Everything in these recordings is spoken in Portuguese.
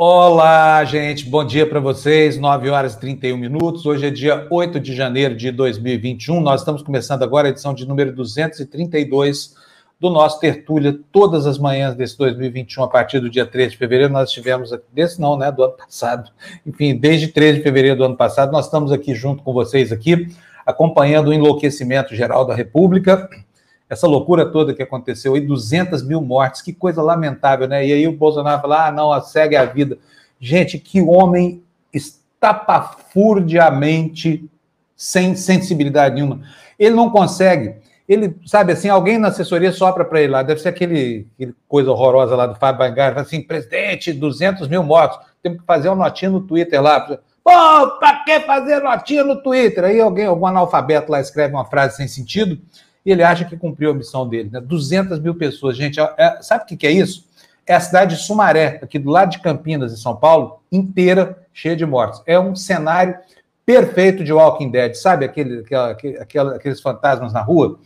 Olá, gente. Bom dia para vocês. 9 horas e 31 minutos. Hoje é dia 8 de janeiro de 2021. Nós estamos começando agora a edição de número 232 do nosso Tertúlia, todas as manhãs desse 2021, a partir do dia 3 de fevereiro. Nós estivemos aqui, desse não, né, do ano passado. Enfim, desde 3 de fevereiro do ano passado, nós estamos aqui junto com vocês aqui, acompanhando o enlouquecimento geral da República essa loucura toda que aconteceu aí, 200 mil mortes, que coisa lamentável, né? E aí o Bolsonaro fala, ah, não, segue a vida. Gente, que homem estapafurdiamente sem sensibilidade nenhuma. Ele não consegue. Ele, sabe assim, alguém na assessoria sopra para ele lá, deve ser aquele, aquele coisa horrorosa lá do Fábio Bangar, assim, presidente, 200 mil mortos, temos que fazer uma notinha no Twitter lá. Pô, para que fazer notinha no Twitter? Aí alguém, algum analfabeto lá escreve uma frase sem sentido, e ele acha que cumpriu a missão dele. Né? 200 mil pessoas, gente. É, é, sabe o que, que é isso? É a cidade de Sumaré, aqui do lado de Campinas, em São Paulo, inteira cheia de mortes. É um cenário perfeito de Walking Dead, sabe? Aquele, aquela, aqueles fantasmas na rua.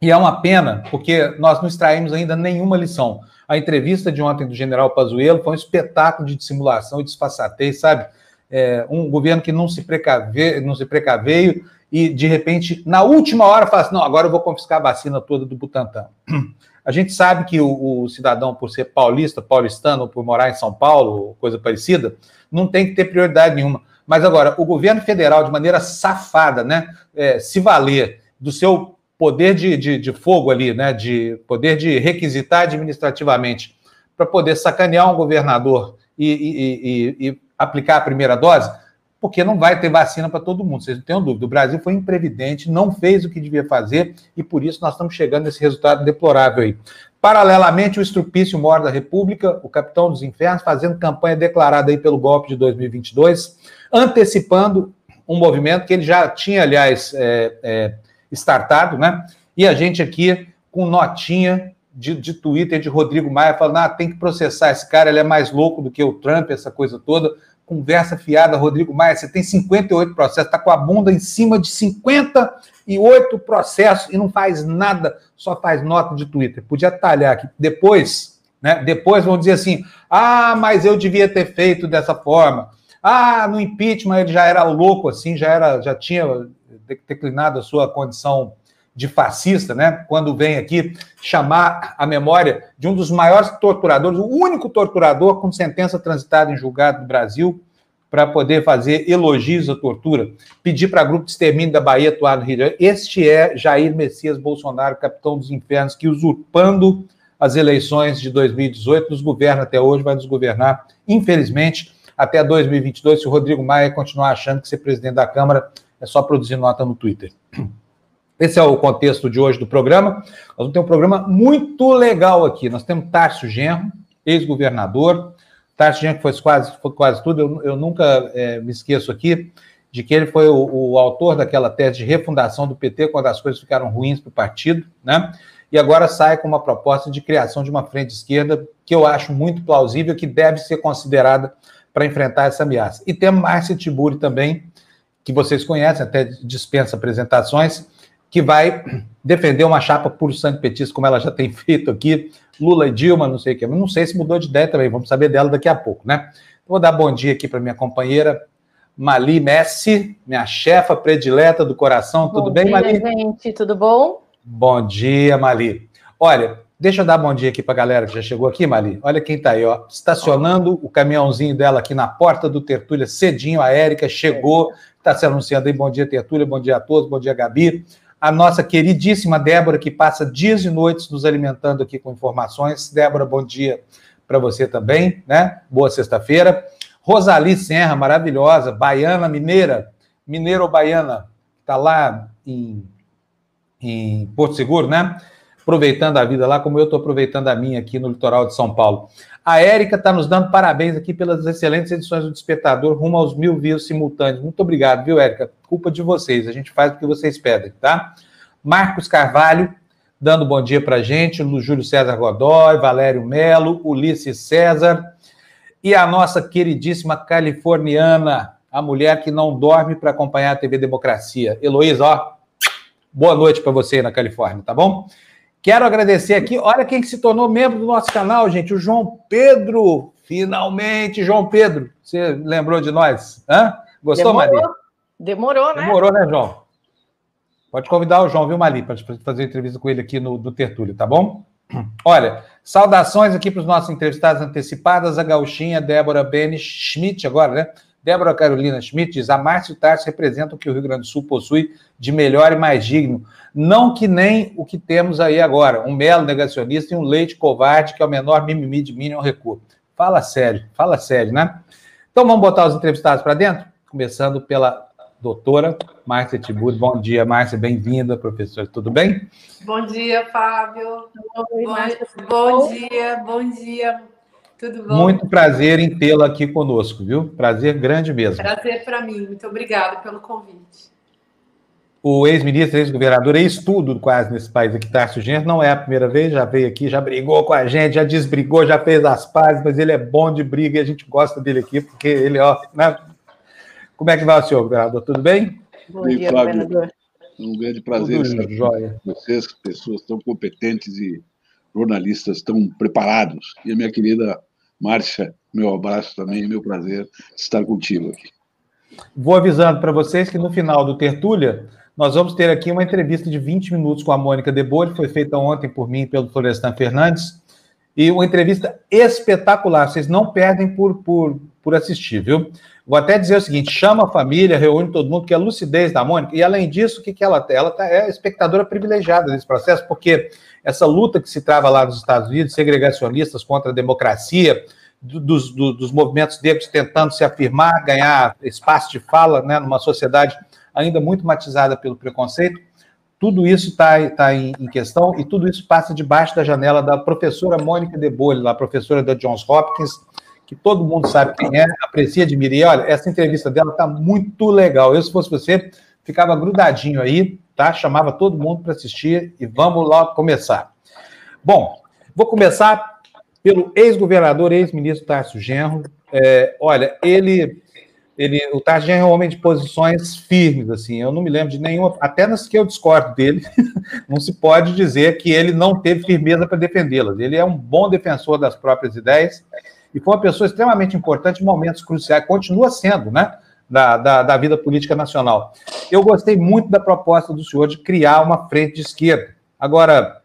E é uma pena, porque nós não extraímos ainda nenhuma lição. A entrevista de ontem do general Pazuello foi um espetáculo de dissimulação e disfarçatez, sabe? É, um governo que não se, precave, não se precaveio e, de repente, na última hora, fala assim: não, agora eu vou confiscar a vacina toda do Butantan. A gente sabe que o, o, cidadão, por ser paulista, paulistano, por morar em São Paulo, coisa parecida, não tem que ter prioridade nenhuma. Mas agora, o governo federal, de maneira safada, né, é, se valer do seu poder de, de, de, fogo ali, né, de poder de requisitar administrativamente, para poder sacanear um governador e, e, e, e aplicar a primeira dose, porque não vai ter vacina para todo mundo, vocês não tenham dúvida. O Brasil foi imprevidente, não fez o que devia fazer e por isso nós estamos chegando nesse resultado deplorável aí. Paralelamente, o estrupício mor da República, o capitão dos infernos, fazendo campanha declarada aí pelo golpe de 2022, antecipando um movimento que ele já tinha, aliás, é, é, startado, né? E a gente aqui com notinha de, de Twitter de Rodrigo Maia falando: ah, tem que processar esse cara, ele é mais louco do que o Trump, essa coisa toda conversa fiada, Rodrigo Maia, você tem 58 processos, está com a bunda em cima de 58 processos e não faz nada, só faz nota de Twitter. Podia talhar aqui. Depois, né? Depois vão dizer assim: ah, mas eu devia ter feito dessa forma. Ah, no impeachment ele já era louco assim, já era, já tinha declinado a sua condição de fascista, né? Quando vem aqui chamar a memória de um dos maiores torturadores, o único torturador com sentença transitada em julgado do Brasil, para poder fazer elogios à tortura, pedir para grupo de extermínio da Bahia atuar no Rio de Janeiro. Este é Jair Messias Bolsonaro, capitão dos infernos, que usurpando as eleições de 2018 nos governa até hoje, vai nos governar, infelizmente, até 2022, se o Rodrigo Maia continuar achando que ser presidente da Câmara é só produzir nota no Twitter. Esse é o contexto de hoje do programa. Nós vamos ter um programa muito legal aqui. Nós temos Tárcio Genro, ex-governador. Tárcio Genro foi quase, foi quase tudo. Eu, eu nunca é, me esqueço aqui de que ele foi o, o, autor daquela tese de refundação do PT quando as coisas ficaram ruins para o partido, né? E agora sai com uma proposta de criação de uma frente esquerda que eu acho muito plausível, que deve ser considerada para enfrentar essa ameaça. E temos Márcia Tiburi também, que vocês conhecem, até dispensa apresentações, que vai defender uma chapa por sangue petista, como ela já tem feito aqui, Lula e Dilma, não sei o quê. Não sei se mudou de ideia também, vamos saber dela daqui a pouco, né? Vou dar bom dia aqui para minha companheira Mali Messi, minha chefa predileta do coração. Tudo bom bem, dia, Mali? gente, tudo bom? Bom dia, Mali. Olha, deixa eu dar bom dia aqui para a galera que já chegou aqui, Mali. Olha quem está aí, ó, estacionando o caminhãozinho dela aqui na porta do Tertúlia cedinho. A Érica chegou, está se anunciando aí. Bom dia, Tertúlia, bom dia a todos, bom dia, Gabi a nossa queridíssima Débora, que passa dias e noites nos alimentando aqui com informações. Débora, bom dia para você também, né? Boa sexta-feira. Rosali Serra, maravilhosa, baiana, mineira, mineira ou baiana, está lá em, em Porto Seguro, né? Aproveitando a vida lá, como eu estou aproveitando a minha aqui no litoral de São Paulo. A Érica está nos dando parabéns aqui pelas excelentes edições do Despertador, rumo aos mil views simultâneos. Muito obrigado, viu, Érica? Culpa de vocês, a gente faz o que vocês pedem, tá? Marcos Carvalho, dando bom dia para a gente, Júlio César Godoy, Valério Melo, Ulisses César e a nossa queridíssima californiana, a mulher que não dorme para acompanhar a TV Democracia. Heloísa, ó, boa noite para você aí na Califórnia, tá bom? Quero agradecer aqui, olha quem se tornou membro do nosso canal, gente, o João Pedro Finalmente, João Pedro, você lembrou de nós? Hã? Gostou, Demorou. Maria? Demorou, né? Demorou, né, João? Pode convidar o João, viu, Mali, para fazer entrevista com ele aqui no, no Tertúlio, tá bom? Olha, saudações aqui para os nossos entrevistados antecipadas, a gauchinha Débora Bene Schmidt, agora, né? Débora Carolina Schmidt diz: a Márcio e o Tarso representam o que o Rio Grande do Sul possui de melhor e mais digno. Não que nem o que temos aí agora, um melo negacionista e um leite covarde que é o menor mimimi de Minion Recuo. Fala sério, fala sério, né? Então vamos botar os entrevistados para dentro? Começando pela doutora Márcia Tiburi. Bom dia, Márcia, bem-vinda, professora. Tudo bem? Bom dia, Fábio. Oi, Márcia. Bom dia, bom dia. Tudo bom? Muito prazer em tê-la aqui conosco, viu? Prazer grande mesmo. Prazer para mim. Muito obrigada pelo convite. O ex-ministro, ex-governador, ex-tudo quase nesse país aqui, Tarso Genro, não é a primeira vez, já veio aqui, já brigou com a gente, já desbrigou, já fez as pazes, mas ele é bom de briga e a gente gosta dele aqui, porque ele, ó, né? Como é que vai o senhor, governador? Tudo bem? Bom dia, Fábio. governador. Um grande prazer Tudo estar com vocês, pessoas tão competentes e jornalistas tão preparados. E a minha querida Márcia, meu abraço também, meu prazer estar contigo aqui. Vou avisando para vocês que no final do Tertúlia, nós vamos ter aqui uma entrevista de 20 minutos com a Mônica Debole, foi feita ontem por mim e pelo Florestan Fernandes, e uma entrevista espetacular, vocês não perdem por, por, por assistir, viu? Vou até dizer o seguinte: chama a família, reúne todo mundo, que é a lucidez da Mônica, e além disso, o que, que ela tem? Ela tá, é espectadora privilegiada desse processo, porque essa luta que se trava lá nos Estados Unidos, segregacionistas contra a democracia, dos, dos, movimentos negros tentando se afirmar, ganhar espaço de fala né, numa sociedade ainda muito matizada pelo preconceito, tudo isso está tá em, em, questão e tudo isso passa debaixo da janela da professora Mônica De Bolle, lá, professora da Johns Hopkins, que todo mundo sabe quem é, aprecia, admira. E olha, essa entrevista dela está muito legal. Eu, se fosse você, ficava grudadinho aí, tá? Chamava todo mundo para assistir e vamos lá começar. Bom, vou começar pelo ex-governador, ex-ministro Tarso Genro. É, olha, ele, ele, o Tarso Genro é um homem de posições firmes, assim. Eu não me lembro de nenhuma, até nas que eu discordo dele, não se pode dizer que ele não teve firmeza para defendê-las. Ele é um bom defensor das próprias ideias e foi uma pessoa extremamente importante em momentos cruciais, continua sendo, né? da, da, da, vida política nacional. Eu gostei muito da proposta do senhor de criar uma frente de esquerda. Agora,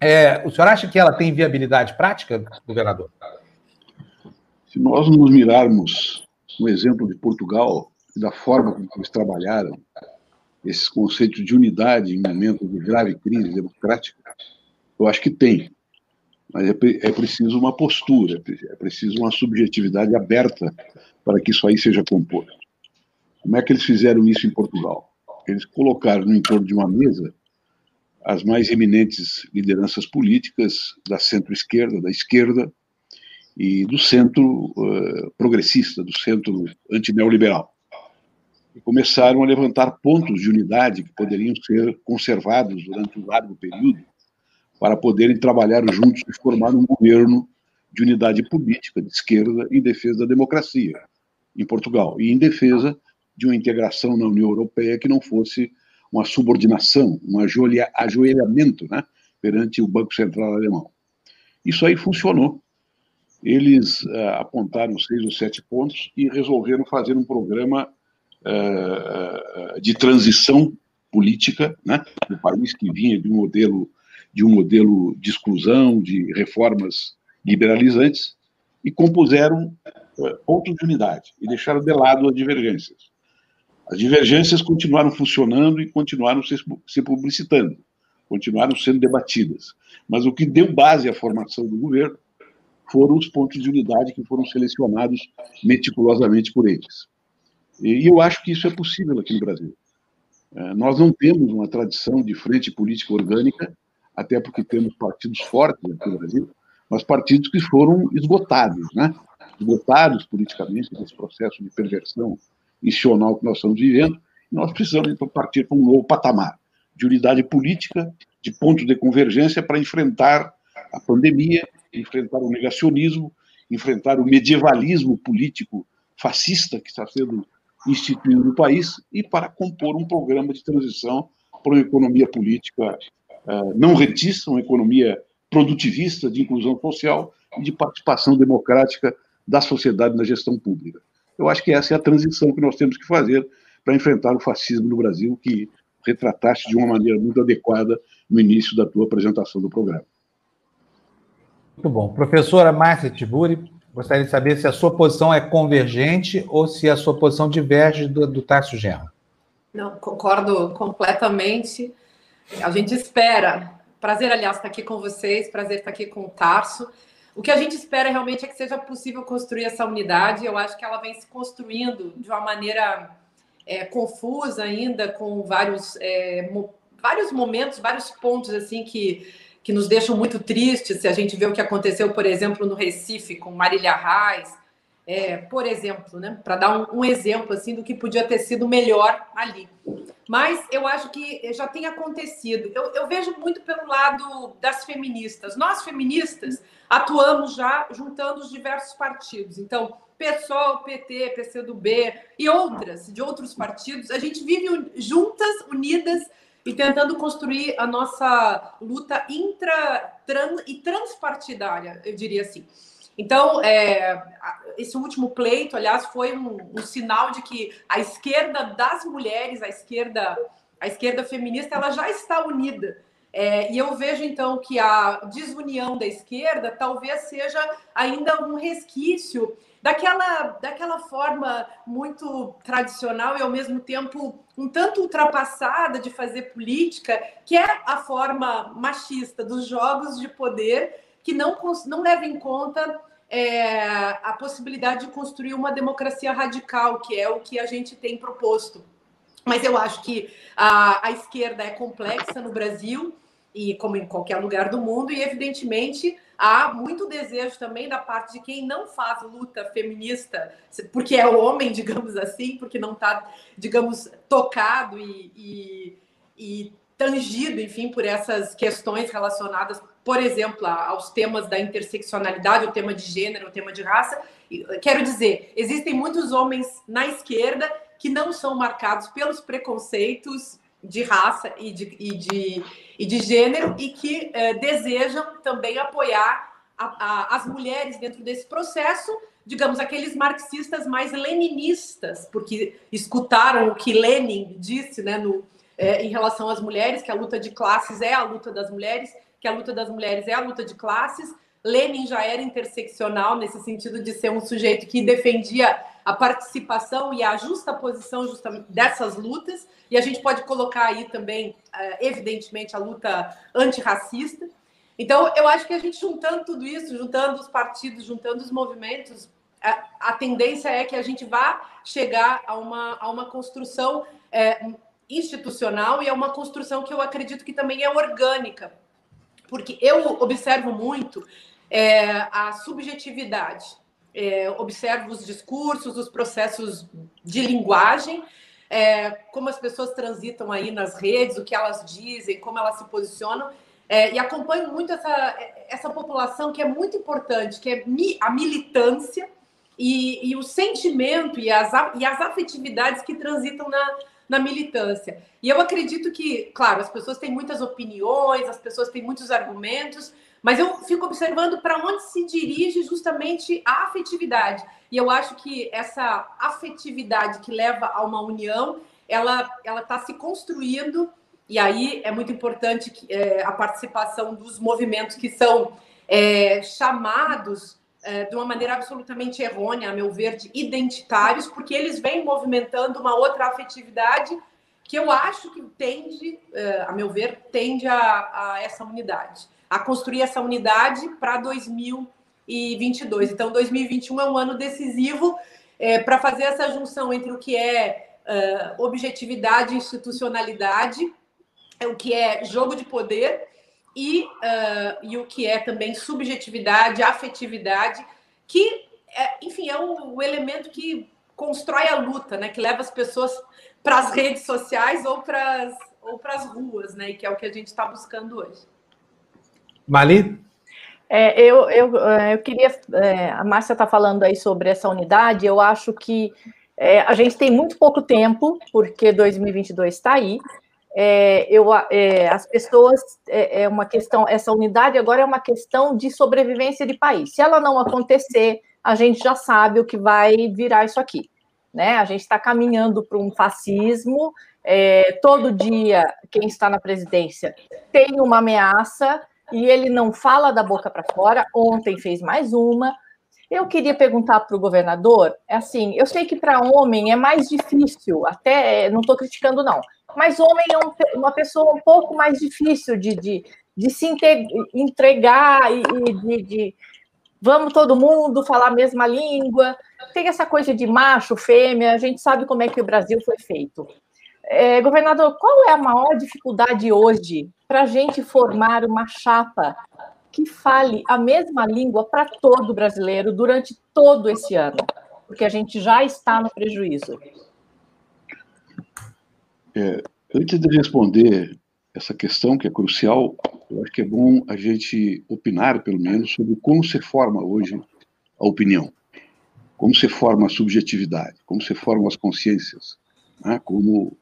é, o senhor acha que ela tem viabilidade prática, governador? Se nós nos mirarmos no exemplo de Portugal, da forma como eles trabalharam esses conceitos de unidade em momentos de grave crise democrática, eu acho que tem. Mas é, é preciso uma postura, é preciso uma subjetividade aberta para que isso aí seja composto. Como é que eles fizeram isso em Portugal? Eles colocaram no entorno de uma mesa as mais eminentes lideranças políticas da centro-esquerda, da esquerda e do centro uh, progressista, do centro antineoliberal. E começaram a levantar pontos de unidade que poderiam ser conservados durante um largo período para poderem trabalhar juntos e formar um governo de unidade política de esquerda em defesa da democracia em Portugal e em defesa de uma integração na União Europeia que não fosse uma subordinação, um ajoelhamento né, perante o Banco Central Alemão. Isso aí funcionou. Eles uh, apontaram seis ou sete pontos e resolveram fazer um programa uh, de transição política né, do país que vinha de um modelo de um modelo de exclusão, de reformas liberalizantes, e compuseram uh, pontos de unidade e deixaram de lado as divergências. As divergências continuaram funcionando e continuaram se, publicitando, continuaram sendo debatidas. Mas o que deu base à formação do governo foram os pontos de unidade que foram selecionados meticulosamente por eles. E eu acho que isso é possível aqui no Brasil. É, nós não temos uma tradição de frente política orgânica, até porque temos partidos fortes aqui no Brasil, mas partidos que foram esgotados, né? esgotados politicamente nesse processo de perversão institucional que nós estamos vivendo, nós precisamos então partir para um novo patamar de unidade política, de ponto de convergência para enfrentar a pandemia, enfrentar o negacionismo, enfrentar o medievalismo político fascista que está sendo instituído no país e para compor um programa de transição para uma economia política não retista, uma economia produtivista de inclusão social e de participação democrática da sociedade na gestão pública. Eu acho que essa é a transição que nós temos que fazer para enfrentar o fascismo no Brasil, que retrataste de uma maneira muito adequada no início da tua apresentação do programa. Muito bom. Professora Márcia Tiburi, gostaria de saber se a sua posição é convergente ou se a sua posição diverge do, do Tarso Genro. Não, concordo completamente. A gente espera. Prazer, aliás, estar aqui com vocês, prazer estar aqui com o Tarso. O que a gente espera realmente é que seja possível construir essa unidade. Eu acho que ela vem se construindo de uma maneira é, confusa ainda, com vários, é, mo vários momentos, vários pontos assim que, que nos deixam muito tristes. Se a gente vê o que aconteceu, por exemplo, no Recife com Marília Reis, é, por exemplo, né, para dar um, um, exemplo assim do que podia ter sido melhor ali. Mas eu acho que já tem acontecido. Eu, eu, vejo muito pelo lado das feministas. Nós feministas atuamos já juntando os diversos partidos. Então, PSOL, PT, PCdoB e outras de outros partidos, a gente vive juntas, unidas e tentando construir a nossa luta intra trans, e transpartidária, eu diria assim. Então, é, esse último pleito, aliás, foi um, um, sinal de que a esquerda das mulheres, a esquerda, a esquerda feminista, ela já está unida. É, e eu vejo então que a desunião da esquerda talvez seja ainda um resquício daquela, daquela forma muito tradicional e ao mesmo tempo um tanto ultrapassada de fazer política, que é a forma machista dos jogos de poder que não, não leva em conta é, a possibilidade de construir uma democracia radical, que é o que a gente tem proposto. Mas eu acho que a, a esquerda é complexa no Brasil, e como em qualquer lugar do mundo, e evidentemente há muito desejo também da parte de quem não faz luta feminista, porque é homem, digamos assim, porque não está, digamos, tocado e, e, e tangido, enfim, por essas questões relacionadas por exemplo, aos temas da interseccionalidade, o tema de gênero, o tema de raça. Quero dizer, existem muitos homens na esquerda que não são marcados pelos preconceitos de raça e de, e de, e de gênero e que eh, desejam também apoiar a, a, as mulheres dentro desse processo, digamos, aqueles marxistas mais leninistas, porque escutaram o que Lenin disse né, no, eh, em relação às mulheres, que a luta de classes é a luta das mulheres, que a luta das mulheres é a luta de classes. Lenin já era interseccional nesse sentido de ser um sujeito que defendia a participação e a justa posição dessas lutas. E a gente pode colocar aí também, eh, evidentemente, a luta antirracista. Então, eu acho que a gente juntando tudo isso, juntando os partidos, juntando os movimentos, a, a tendência é que a gente vá chegar a uma, a uma construção é, institucional e é uma construção que eu acredito que também é orgânica, porque eu observo muito é, a subjetividade, é, observo os discursos, os processos de linguagem, é, como as pessoas transitam aí nas redes, o que elas dizem, como elas se posicionam, é, e acompanho muito essa, essa população que é muito importante, que é a militância e, e o sentimento e as, e as afetividades que transitam na, na militância. E eu acredito que, claro, as pessoas têm muitas opiniões, as pessoas têm muitos argumentos, mas eu fico observando para onde se dirige justamente a afetividade. E eu acho que essa afetividade que leva a uma união, ela ela está se construindo. E aí é muito importante que, é, a participação dos movimentos que são é, chamados é, de uma maneira absolutamente errônea, a meu ver, de identitários, porque eles vêm movimentando uma outra afetividade que eu acho que tende, é, a meu ver, tende a, a essa unidade, a construir essa unidade para 2022. Então, 2021 é um ano decisivo é, para fazer essa junção entre o que é uh, objetividade e institucionalidade, o que é jogo de poder e, uh, e o que é também subjetividade, afetividade, que, é, enfim, é o, o, elemento que constrói a luta, né? Que leva as pessoas para as redes sociais ou para as ou as ruas, né? E que é o que a gente está buscando hoje. Mali? É, eu, eu, é, eu queria. É, a Márcia está falando aí sobre essa unidade. Eu acho que é, a gente tem muito pouco tempo, porque 2022 está aí. é, eu, é, as pessoas é, é, uma questão, essa unidade agora é uma questão de sobrevivência de país. Se ela não acontecer, a gente já sabe o que vai virar isso aqui. Né? A gente está caminhando para um fascismo. É, todo dia, quem está na presidência tem uma ameaça e ele não fala da boca para fora. Ontem fez mais uma. Eu queria perguntar para o governador, é assim, eu sei que para homem é mais difícil, até não estou criticando não, mas homem é um, uma pessoa um pouco mais difícil de, de, de se entregar e, e de, de, vamos todo mundo falar a mesma língua. Tem essa coisa de macho, fêmea, a gente sabe como é que o Brasil foi feito. É, governador, qual é a maior dificuldade hoje para a gente formar uma chapa que fale a mesma língua para todo brasileiro durante todo esse ano? Porque a gente já está no prejuízo. É, antes de responder essa questão, que é crucial, eu acho que é bom a gente opinar, pelo menos, sobre como se forma hoje a opinião, como se forma a subjetividade, como se formam as consciências, né? como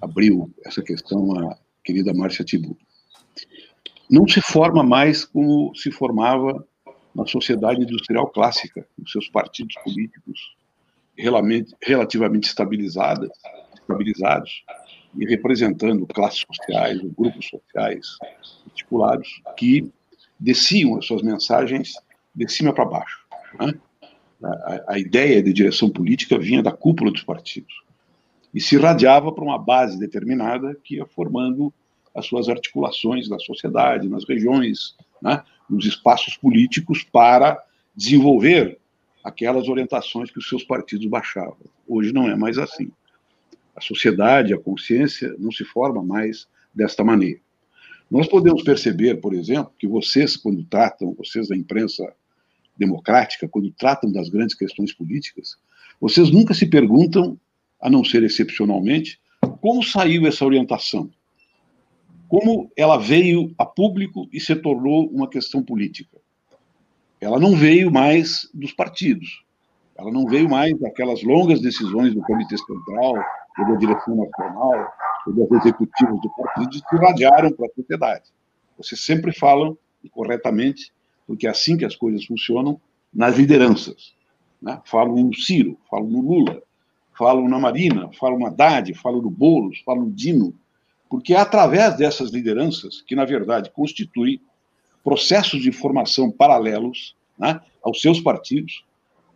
abriu essa questão a querida Márcia Tibu. Não se forma mais como se formava na sociedade industrial clássica, os seus partidos políticos relativamente estabilizados e representando classes sociais, grupos sociais articulados que desciam as suas mensagens de cima para baixo. Né? A, a, ideia de direção política vinha da cúpula dos partidos e se irradiava para uma base determinada que ia formando as suas articulações na sociedade, nas regiões, né? nos espaços políticos para desenvolver aquelas orientações que os seus partidos baixavam. Hoje não é mais assim. A sociedade, a consciência não se forma mais desta maneira. Nós podemos perceber, por exemplo, que vocês, quando tratam, vocês da imprensa democrática, quando tratam das grandes questões políticas, vocês nunca se perguntam, a não ser excepcionalmente, como saiu essa orientação? Como ela veio a público e se tornou uma questão política? Ela não veio mais dos partidos, ela não veio mais daquelas longas decisões do Comitê Central, ou da direção nacional, ou das executivas do partido, que irradiaram para a sociedade. Vocês sempre falam, e corretamente, porque é assim que as coisas funcionam, nas lideranças. Né? Falam no Ciro, falam no Lula, falam na Marina, falam no Haddad, falam no Boulos, falam no Dino, porque é através dessas lideranças que, na verdade, constituem processos de formação paralelos né, aos seus partidos,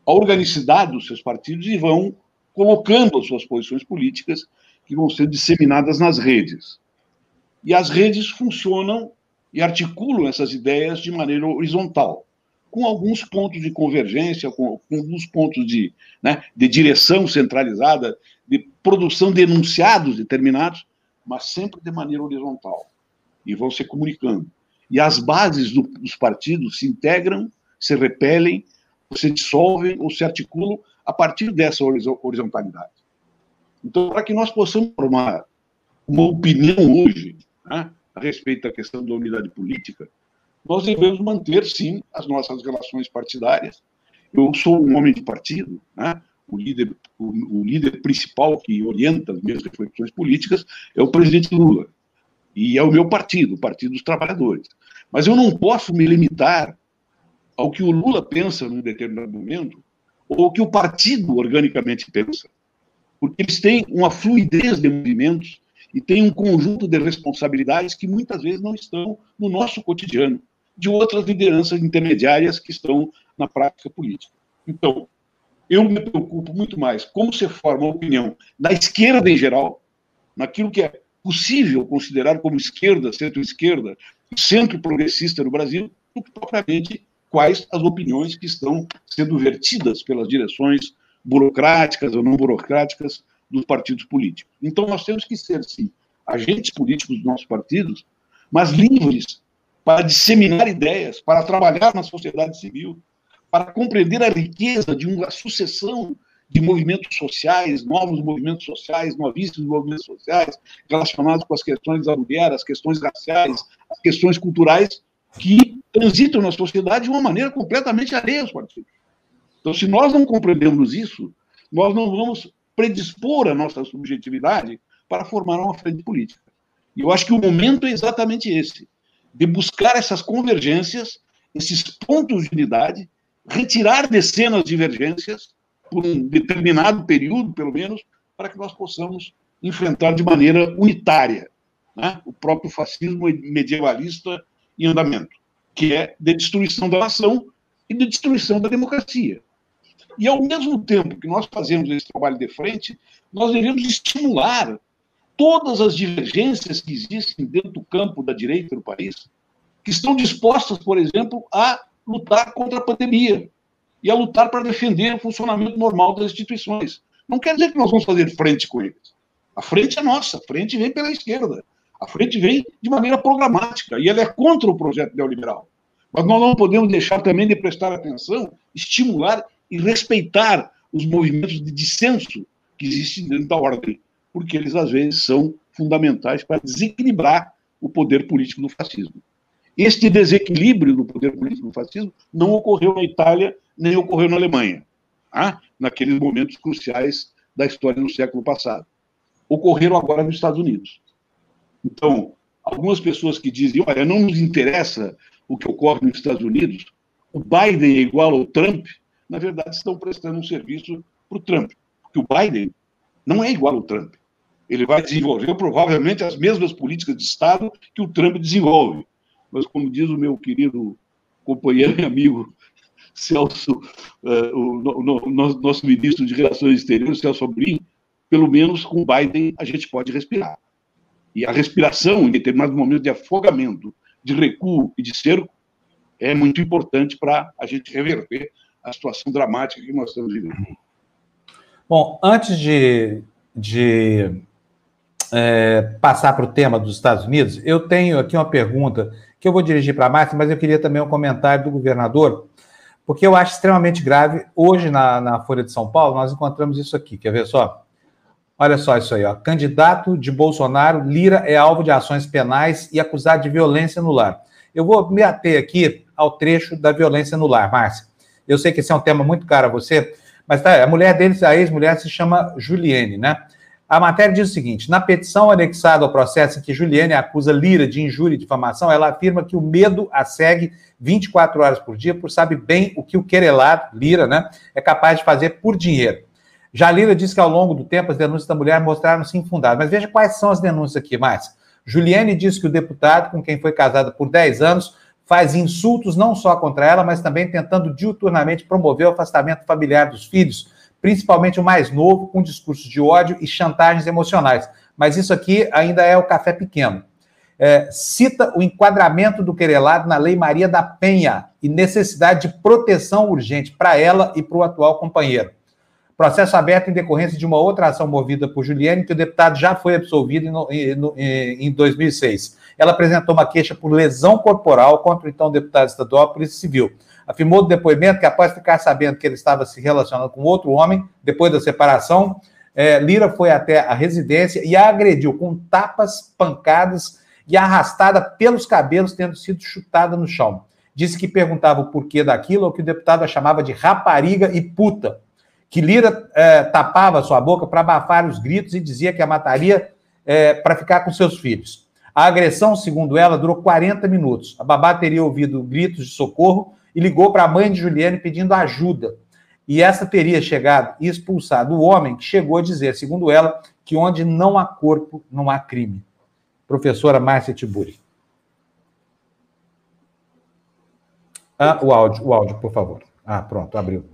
a organicidade dos seus partidos e vão colocando as suas posições políticas que vão ser disseminadas nas redes. E as redes funcionam e articulam essas ideias de maneira horizontal, com alguns pontos de convergência, com, com alguns pontos de, né, de direção centralizada, de produção de enunciados determinados, mas sempre de maneira horizontal. E vão se comunicando. E as bases do, dos partidos se integram, se repelem, se dissolvem ou se articulam a partir dessa horizontalidade. Então, para que nós possamos formar uma opinião hoje né, a respeito da questão da unidade política, nós devemos manter, sim, as nossas relações partidárias. Eu sou um homem de partido, né? o, líder, o, o líder principal que orienta as minhas reflexões políticas é o presidente Lula. E é o meu partido, o Partido dos Trabalhadores. Mas eu não posso me limitar ao que o Lula pensa num determinado momento ou que o partido organicamente pensa. Porque eles têm uma fluidez de movimentos e têm um conjunto de responsabilidades que muitas vezes não estão no nosso cotidiano, de outras lideranças intermediárias que estão na prática política. Então, eu me preocupo muito mais como se forma a opinião da esquerda em geral, naquilo que é possível considerar como esquerda, centro-esquerda, centro progressista no Brasil, do que propriamente quais as opiniões que estão sendo vertidas pelas direções burocráticas ou não burocráticas dos partidos políticos. Então, nós temos que ser, sim, agentes políticos dos nossos partidos, mas livres para disseminar ideias, para trabalhar na sociedade civil, para compreender a riqueza de uma sucessão de movimentos sociais, novos movimentos sociais, novíssimos movimentos sociais, relacionados com as questões da mulher, as questões raciais, as questões culturais, que transitam na sociedade de uma maneira completamente alheia aos partidos. Então, se nós não compreendemos isso, nós não vamos predispor a nossa subjetividade para formar uma frente política. E eu acho que o momento é exatamente esse, de buscar essas convergências, esses pontos de unidade, retirar de cena as divergências, por um determinado período, pelo menos, para que nós possamos enfrentar de maneira unitária né, o próprio fascismo medievalista em andamento, que é de destruição da nação e de destruição da democracia. E, ao mesmo tempo que nós fazemos esse trabalho de frente, nós devemos estimular todas as divergências que existem dentro do campo da direita do país, que estão dispostas, por exemplo, a lutar contra a pandemia e a lutar para defender o funcionamento normal das instituições. Não quer dizer que nós vamos fazer frente com eles. A frente é nossa, a frente vem pela esquerda. A frente vem de maneira programática e ela é contra o projeto neoliberal. Mas nós não podemos deixar também de prestar atenção, estimular e respeitar os movimentos de dissenso que existem dentro da ordem, porque eles às vezes são fundamentais para desequilibrar o poder político do fascismo. Este desequilíbrio do poder político do fascismo não ocorreu na Itália, nem ocorreu na Alemanha, ah, naqueles momentos cruciais da história no século passado. Ocorreram agora nos Estados Unidos. Então, algumas pessoas que dizem, olha, não nos interessa o que ocorre nos Estados Unidos, o Biden é igual ao Trump, na verdade estão prestando um serviço para o Trump. Porque o Biden não é igual ao Trump. Ele vai desenvolver provavelmente as mesmas políticas de Estado que o Trump desenvolve. Mas, como diz o meu querido companheiro e amigo Celso, uh, o, o, nosso ministro de Relações Exteriores, Celso Amorim, pelo menos com o Biden a gente pode respirar. E a respiração, em determinado momento de afogamento, de recuo e de cerco, é muito importante para a gente reverter a situação dramática que nós estamos vivendo. Bom, antes de, de é, passar para o tema dos Estados Unidos, eu tenho aqui uma pergunta que eu vou dirigir para a Márcia, mas eu queria também um comentário do governador, porque eu acho extremamente grave. Hoje, na, na Folha de São Paulo, nós encontramos isso aqui, quer ver só? Olha só isso aí, ó. Candidato de Bolsonaro, Lira é alvo de ações penais e acusado de violência no lar. Eu vou me ater aqui ao trecho da violência no lar, Márcia. Eu sei que esse é um tema muito caro a você, mas tá, a mulher dele, a ex-mulher, se chama Juliane, né? A matéria diz o seguinte: na petição anexada ao processo em que Juliane acusa Lira de injúria e difamação, ela afirma que o medo a segue 24 horas por dia, por sabe bem o que o querelado, Lira, né, é capaz de fazer por dinheiro. Jalila disse que ao longo do tempo as denúncias da mulher mostraram-se infundadas. Mas veja quais são as denúncias aqui, Márcia. Juliane disse que o deputado, com quem foi casada por 10 anos, faz insultos não só contra ela, mas também tentando diuturnamente promover o afastamento familiar dos filhos, principalmente o mais novo, com discursos de ódio e chantagens emocionais. Mas isso aqui ainda é o café pequeno. É, cita o enquadramento do querelado na Lei Maria da Penha e necessidade de proteção urgente para ela e para o atual companheiro. Processo aberto em decorrência de uma outra ação movida por Juliane, que o deputado já foi absolvido em, em 2006. Ela apresentou uma queixa por lesão corporal contra o então deputado estadual Polícia Civil. Afirmou no depoimento que, após ficar sabendo que ele estava se relacionando com outro homem, depois da separação, é, Lira foi até a residência e a agrediu com tapas, pancadas e arrastada pelos cabelos, tendo sido chutada no chão. Disse que perguntava o porquê daquilo, ou que o deputado a chamava de rapariga e puta que Lira é, tapava sua boca para abafar os gritos e dizia que a mataria é, para ficar com seus filhos. A agressão, segundo ela, durou 40 minutos. A babá teria ouvido gritos de socorro e ligou para a mãe de Juliane pedindo ajuda. E essa teria chegado e expulsado o homem que chegou a dizer, segundo ela, que onde não há corpo, não há crime. Professora Márcia Tiburi. Ah, o áudio, o áudio, por favor. Ah, pronto, abriu.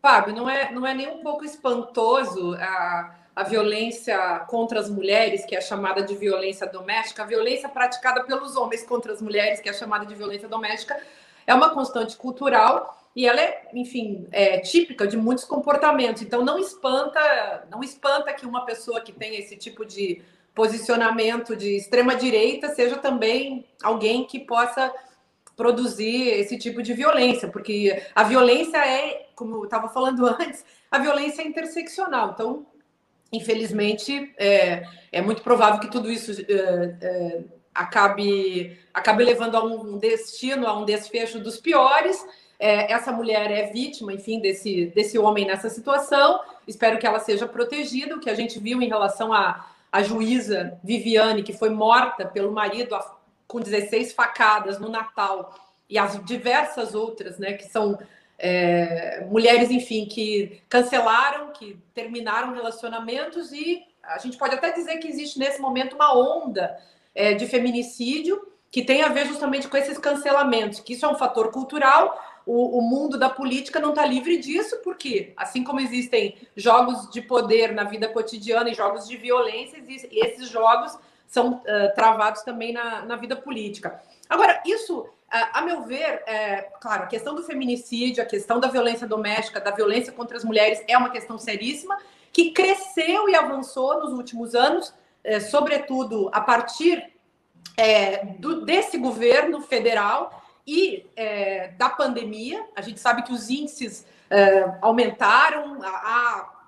Fábio, não é, não é nem um pouco espantoso a, a violência contra as mulheres, que é chamada de violência doméstica, a violência praticada pelos homens contra as mulheres, que é chamada de violência doméstica, é uma constante cultural e ela é, enfim, é típica de muitos comportamentos. Então não espanta, não espanta que uma pessoa que tem esse tipo de posicionamento de extrema direita seja também alguém que possa produzir esse tipo de violência, porque a violência é, como eu estava falando antes, a violência é interseccional. Então, infelizmente, é, é muito provável que tudo isso é, é, acabe, acabe levando a um destino, a um desfecho dos piores. É, essa mulher é vítima, enfim, desse, desse homem nessa situação. Espero que ela seja protegida. O que a gente viu em relação a a juíza Viviane, que foi morta pelo marido com 16 facadas no Natal, e as diversas outras, né, que são é, mulheres, enfim, que cancelaram, que terminaram relacionamentos, e a gente pode até dizer que existe nesse momento uma onda é, de feminicídio que tem a ver justamente com esses cancelamentos, que isso é um fator cultural, o, o mundo da política não está livre disso, porque assim como existem jogos de poder na vida cotidiana e jogos de violência, esses jogos são uh, travados também na, na vida política. Agora, isso, a meu ver, é, claro, a questão do feminicídio, a questão da violência doméstica, da violência contra as mulheres é uma questão seríssima, que cresceu e avançou nos últimos anos, é, sobretudo a partir é, do, desse governo federal e da pandemia. A gente sabe que os índices aumentaram a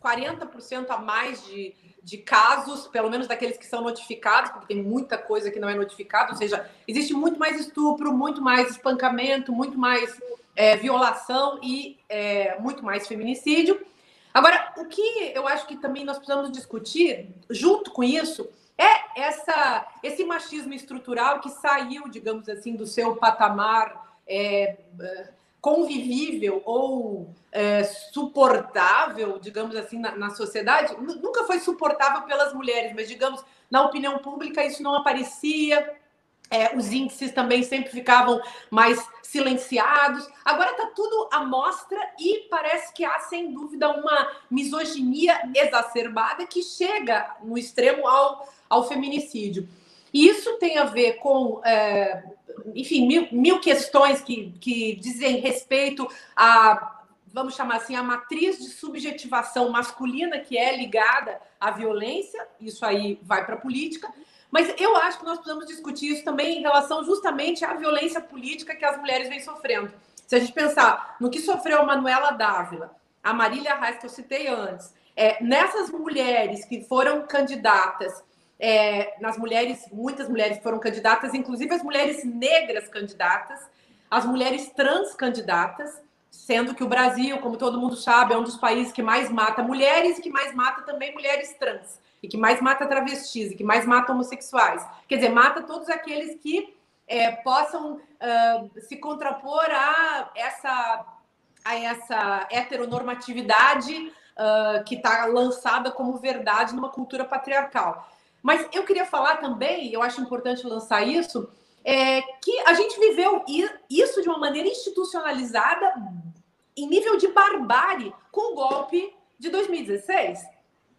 40% a mais de, de casos, pelo menos daqueles que são notificados, porque tem muita coisa que não é notificada, ou seja, existe muito mais estupro, muito mais espancamento, muito mais é, violação e é, muito mais feminicídio. Agora, o que eu acho que também nós precisamos discutir, junto com isso, é essa, esse machismo estrutural que saiu, digamos assim, do seu patamar é, é, convivível ou é, suportável, digamos assim, na, na sociedade. Nunca foi suportável pelas mulheres, mas, digamos, na opinião pública isso não aparecia. É, os índices também sempre ficavam mais silenciados. Agora está tudo à mostra e parece que há, sem dúvida, uma misoginia exacerbada que chega no extremo ao ao feminicídio. E isso tem a ver com, é, enfim, mil, mil questões que, que dizem respeito a, vamos chamar assim, a matriz de subjetivação masculina que é ligada à violência, isso aí vai para a política, mas eu acho que nós precisamos discutir isso também em relação justamente à violência política que as mulheres vêm sofrendo. Se a gente pensar no que sofreu a Manuela Dávila, a Marília Reis, que eu citei antes, é, nessas mulheres que foram candidatas é, nas mulheres, muitas mulheres foram candidatas, inclusive as mulheres negras candidatas, as mulheres trans candidatas, sendo que o Brasil, como todo mundo sabe, é um dos países que mais mata mulheres e que mais mata também mulheres trans, e que mais mata travestis, e que mais mata homossexuais. Quer dizer, mata todos aqueles que é, possam uh, se contrapor a essa, a essa heteronormatividade uh, que está lançada como verdade numa cultura patriarcal. Mas eu queria falar também, eu acho importante lançar isso, é que a gente viveu isso de uma maneira institucionalizada em nível de barbárie com o golpe de 2016,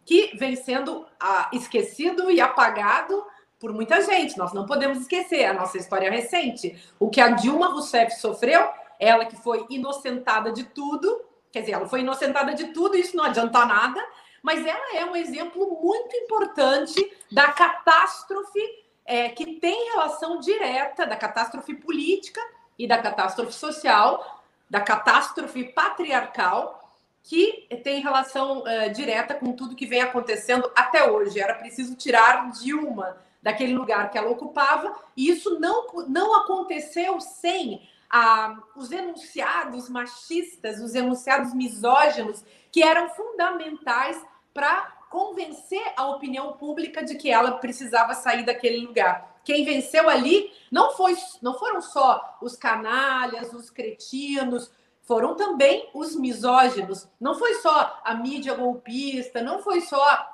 que vem sendo ah, esquecido e apagado por muita gente. Nós não podemos esquecer a nossa história recente. O que a Dilma Rousseff sofreu, ela que foi inocentada de tudo, quer dizer, ela foi inocentada de tudo, isso não adianta nada, mas ela é um exemplo muito importante da catástrofe é, que tem relação direta da catástrofe política e da catástrofe social, da catástrofe patriarcal, que tem relação uh, direta com tudo que vem acontecendo até hoje. Era preciso tirar Dilma daquele lugar que ela ocupava, e isso não, não aconteceu sem ah, os enunciados machistas, os enunciados misóginos, que eram fundamentais para convencer a opinião pública de que ela precisava sair daquele lugar. Quem venceu ali não foi, não foram só os canalhas, os cretinos, foram também os misóginos. Não foi só a mídia golpista, não foi só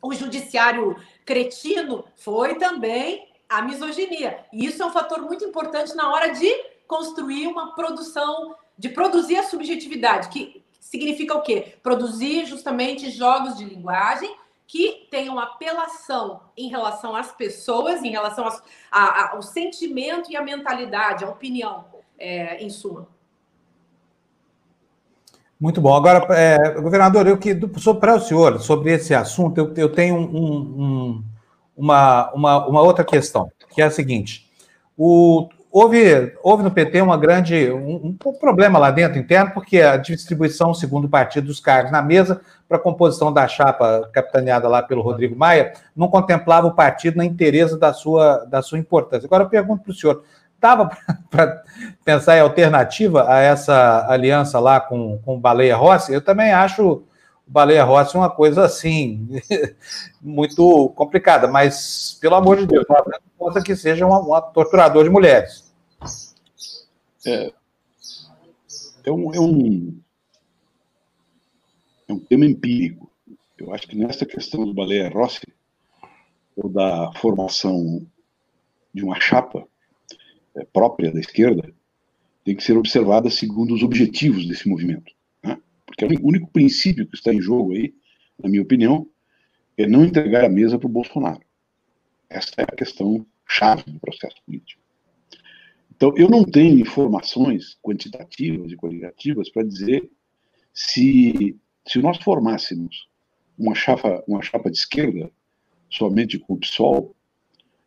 o judiciário cretino, foi também a misoginia. E isso é um fator muito importante na hora de construir uma produção, de produzir a subjetividade, que significa o quê? Produzir justamente jogos de linguagem que tenham apelação em relação às pessoas, em relação a, a, ao sentimento e à mentalidade, à opinião, é, em suma. Muito bom. Agora, é, governador, eu que para o senhor sobre esse assunto, eu, eu tenho um, um, uma, uma, uma outra questão, que é a seguinte: o, houve, houve no PT uma grande, um, um, problema lá dentro interno, porque a distribuição, segundo o partido, dos cargos na mesa para a composição da chapa capitaneada lá pelo Rodrigo Maia não contemplava o partido na interesse da sua, da sua importância. Agora eu pergunto para o senhor, estava para pensar em alternativa a essa aliança lá com, com Baleia Rossi? Eu também acho Baleia Rossi uma coisa assim, muito complicada, mas, pelo amor de Deus, que seja uma torturador de mulheres. É, é, um, é, um, é um tema empírico. Eu acho que nessa questão do Baleia Rossi, ou da formação de uma chapa é, própria da esquerda, tem que ser observada segundo os objetivos desse movimento. Porque o único princípio que está em jogo aí, na minha opinião, é não entregar a mesa para o Bolsonaro. Essa é a questão chave do processo político. Então, eu não tenho informações quantitativas e qualitativas para dizer se, se nós formássemos uma chapa, uma chapa de esquerda, somente com o PSOL,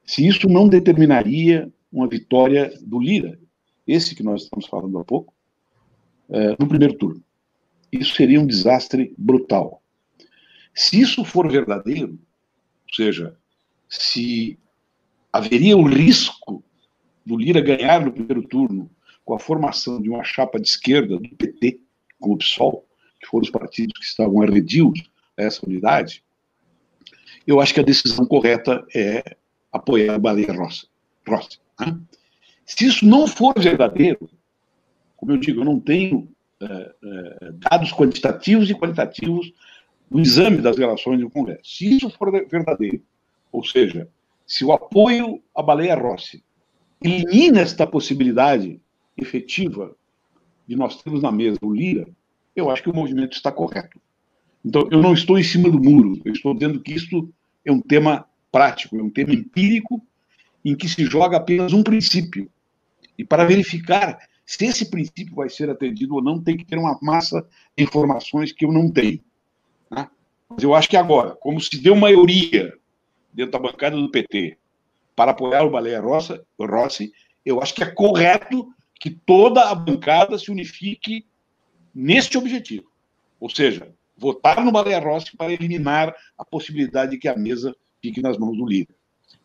se isso não determinaria uma vitória do Lira, esse que nós estamos falando há pouco, é, no primeiro turno isso seria um desastre brutal. Se isso for verdadeiro, ou seja, se haveria o risco do Lira ganhar no primeiro turno com a formação de uma chapa de esquerda do PT com o PSOL, que foram os partidos que estavam arredios a essa unidade, eu acho que a decisão correta é apoiar a Baleia Rossi. Né? Se isso não for verdadeiro, como eu digo, eu não tenho é, é, dados quantitativos e qualitativos do exame das relações do Congresso. Se isso for verdadeiro, ou seja, se o apoio à baleia Rossi elimina esta possibilidade efetiva de nós termos na mesa o Lira, eu acho que o movimento está correto. Então, eu não estou em cima do muro, eu estou dizendo que isso é um tema prático, é um tema empírico, em que se joga apenas um princípio. E para verificar se esse princípio vai ser atendido ou não, tem que ter uma massa de informações que eu não tenho. Né? Mas eu acho que agora, como se deu maioria dentro da bancada do PT para apoiar o Baleia Rossi, eu acho que é correto que toda a bancada se unifique neste objetivo. Ou seja, votar no Baleia Rossi para eliminar a possibilidade de que a mesa fique nas mãos do líder.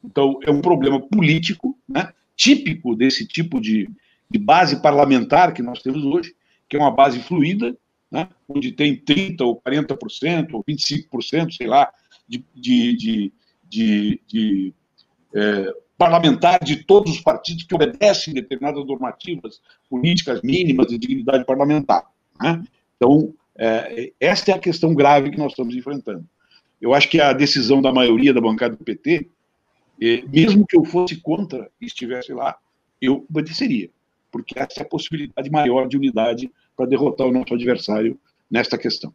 Então, é um problema político, né, típico desse tipo de, de base parlamentar que nós temos hoje, que é uma base fluida, né, onde tem 30% ou 40% ou 25%, sei lá, de, de, de, de, de é, parlamentar de todos os partidos que obedecem determinadas normativas políticas mínimas de dignidade parlamentar. Né? Então, é, esta é a questão grave que nós estamos enfrentando. Eu acho que a decisão da maioria da bancada do PT, é, mesmo que eu fosse contra e estivesse lá, eu obedeceria porque essa é a possibilidade maior de unidade para derrotar o nosso adversário nesta questão.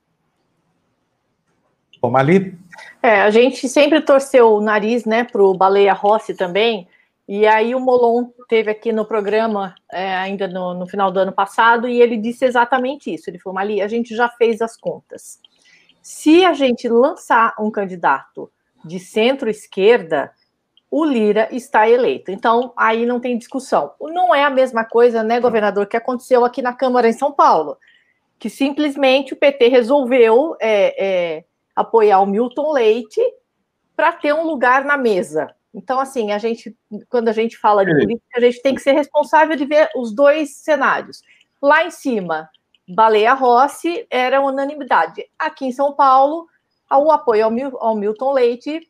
Bom, Mali? É, a gente sempre torceu o nariz né, para o Baleia Rossi também, e aí o Molon teve aqui no programa, é, ainda no, no, final do ano passado, e ele disse exatamente isso. Ele falou, Mali, a gente já fez as contas. Se a gente lançar um candidato de centro-esquerda, o Lira está eleito. Então, aí não tem discussão. Não é a mesma coisa, né, governador, que aconteceu aqui na Câmara em São Paulo, que simplesmente o PT resolveu é, é, apoiar o Milton Leite para ter um lugar na mesa. Então, assim, a gente, quando a gente fala de política, a gente tem que ser responsável de ver os dois cenários. Lá em cima, Baleia Rossi era unanimidade. Aqui em São Paulo, o apoio ao, Mil, ao Milton Leite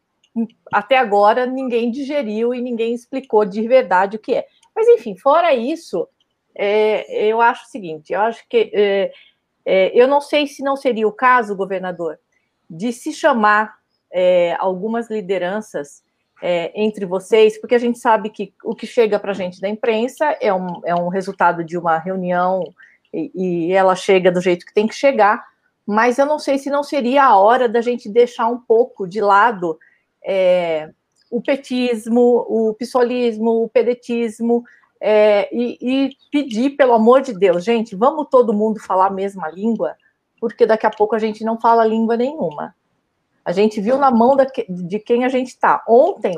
até agora ninguém digeriu e ninguém explicou de verdade o que é. Mas, enfim, fora isso, é, eu acho o seguinte: eu acho que é, é, eu não sei se não seria o caso, governador, de se chamar é, algumas lideranças é, entre vocês, porque a gente sabe que o que chega para a gente da imprensa é um, é um resultado de uma reunião e, e ela chega do jeito que tem que chegar, mas eu não sei se não seria a hora da gente deixar um pouco de lado é, o petismo, o pissolismo, o pedetismo, é, e, e, pedir, pelo amor de Deus, gente, vamos todo mundo falar a mesma língua, porque daqui a pouco a gente não fala língua nenhuma. A gente viu na mão da, de quem a gente está. Ontem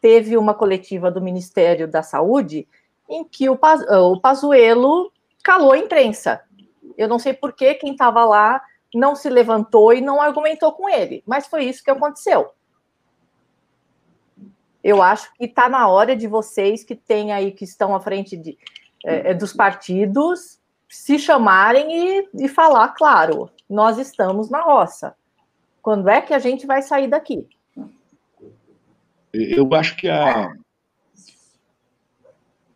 teve uma coletiva do Ministério da Saúde em que o, o Pazuello calou a imprensa. Eu não sei por que quem estava lá não se levantou e não argumentou com ele, mas foi isso que aconteceu. Eu acho que está na hora de vocês que têm aí, que estão à frente de, é, é, dos partidos, se chamarem e, e falar, claro. nós estamos na roça. Quando é que a gente vai sair daqui? Eu acho que a,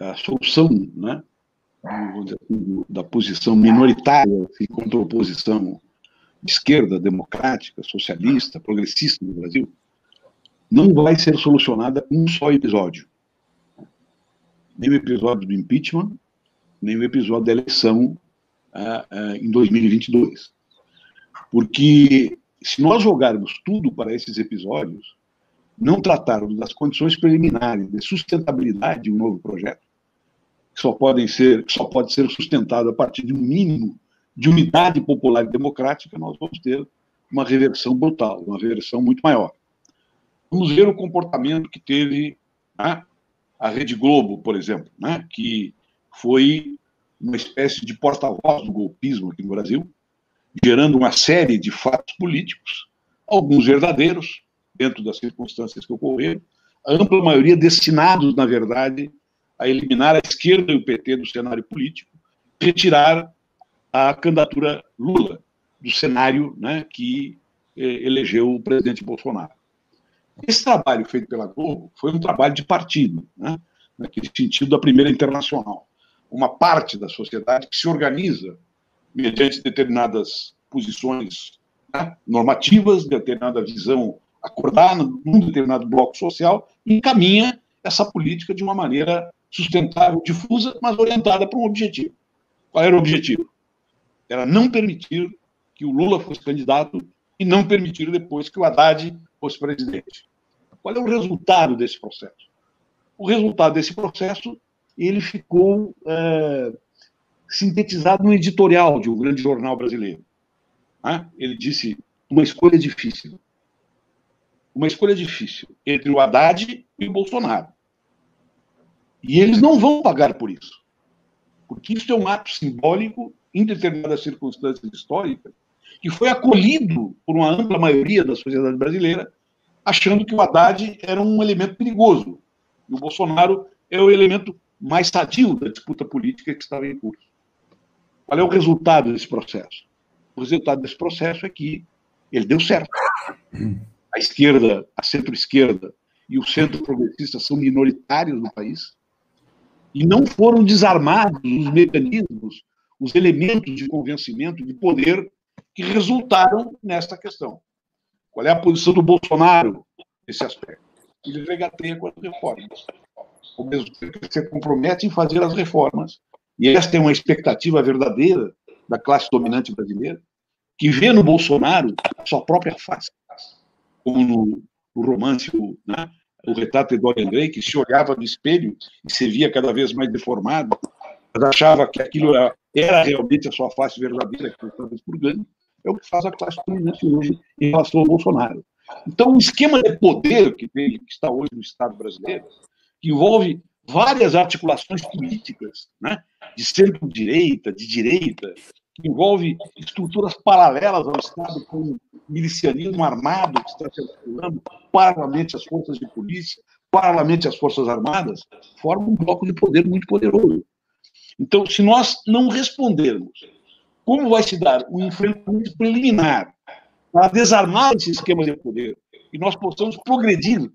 a solução né, da posição minoritária e contra a oposição de esquerda, democrática, socialista, progressista no Brasil, não vai ser solucionada com um só episódio. Nem o episódio do impeachment, nem o episódio da eleição uh, uh, em 2022. Porque se nós jogarmos tudo para esses episódios, não tratarmos das condições preliminares de sustentabilidade de um novo projeto, que só podem ser, só pode ser sustentado a partir de um mínimo de unidade popular e democrática, nós vamos ter uma reversão brutal, uma reversão muito maior. Vamos ver o comportamento que teve né, a Rede Globo, por exemplo, né, que foi uma espécie de porta-voz do golpismo aqui no Brasil, gerando uma série de fatos políticos, alguns verdadeiros, dentro das circunstâncias que ocorreram, a ampla maioria destinados, na verdade, a eliminar a esquerda e o PT do cenário político, retirar a candidatura Lula do cenário né, que eh, elegeu o presidente Bolsonaro. Esse trabalho feito pela Globo foi um trabalho de partido, né, naquele sentido da primeira internacional. Uma parte da sociedade que se organiza mediante determinadas posições né, normativas, determinada visão acordada num determinado bloco social, e encaminha essa política de uma maneira sustentável, difusa, mas orientada para um objetivo. Qual era o objetivo? Era não permitir que o Lula fosse candidato e não permitir depois que o Haddad fosse presidente. Qual é o resultado desse processo? O resultado desse processo ele ficou é, sintetizado no editorial de um grande jornal brasileiro. Né? Ele disse uma escolha difícil, uma escolha difícil entre o Haddad e o Bolsonaro. E eles não vão pagar por isso, porque isso é um ato simbólico em determinadas circunstâncias históricas que foi acolhido por uma ampla maioria da sociedade brasileira, achando que o Haddad era um elemento perigoso e o Bolsonaro é o elemento mais sadio da disputa política que estava em curso. Qual é o resultado desse processo? O resultado desse processo é que ele deu certo. A esquerda, a centro-esquerda e o centro progressista são minoritários no país e não foram desarmados os mecanismos, os elementos de convencimento, de poder que resultaram nesta questão. Qual é a posição do Bolsonaro nesse aspecto? Ele regateia com as reformas. Ao mesmo tempo que se compromete em fazer as reformas. E esta é uma expectativa verdadeira da classe dominante brasileira, que vê no Bolsonaro a sua própria face. Como no, no romance, né, o retrato de Dorian Gray, que se olhava no espelho e se via cada vez mais deformado, mas achava que aquilo era, era realmente a sua face verdadeira, que estava expurgando, é o que faz a classe dominante hoje em relação ao Bolsonaro. Então, o esquema de poder que, tem, que está hoje no Estado brasileiro, que envolve várias articulações políticas, né, de centro-direita, de direita, que envolve estruturas paralelas ao Estado, com milicianismo armado que está circulando paralelamente às forças de polícia, paralelamente às forças armadas, forma um bloco de poder muito poderoso. Então, se nós não respondermos como vai se dar um enfrentamento preliminar para desarmar esse esquema de poder e nós possamos progredir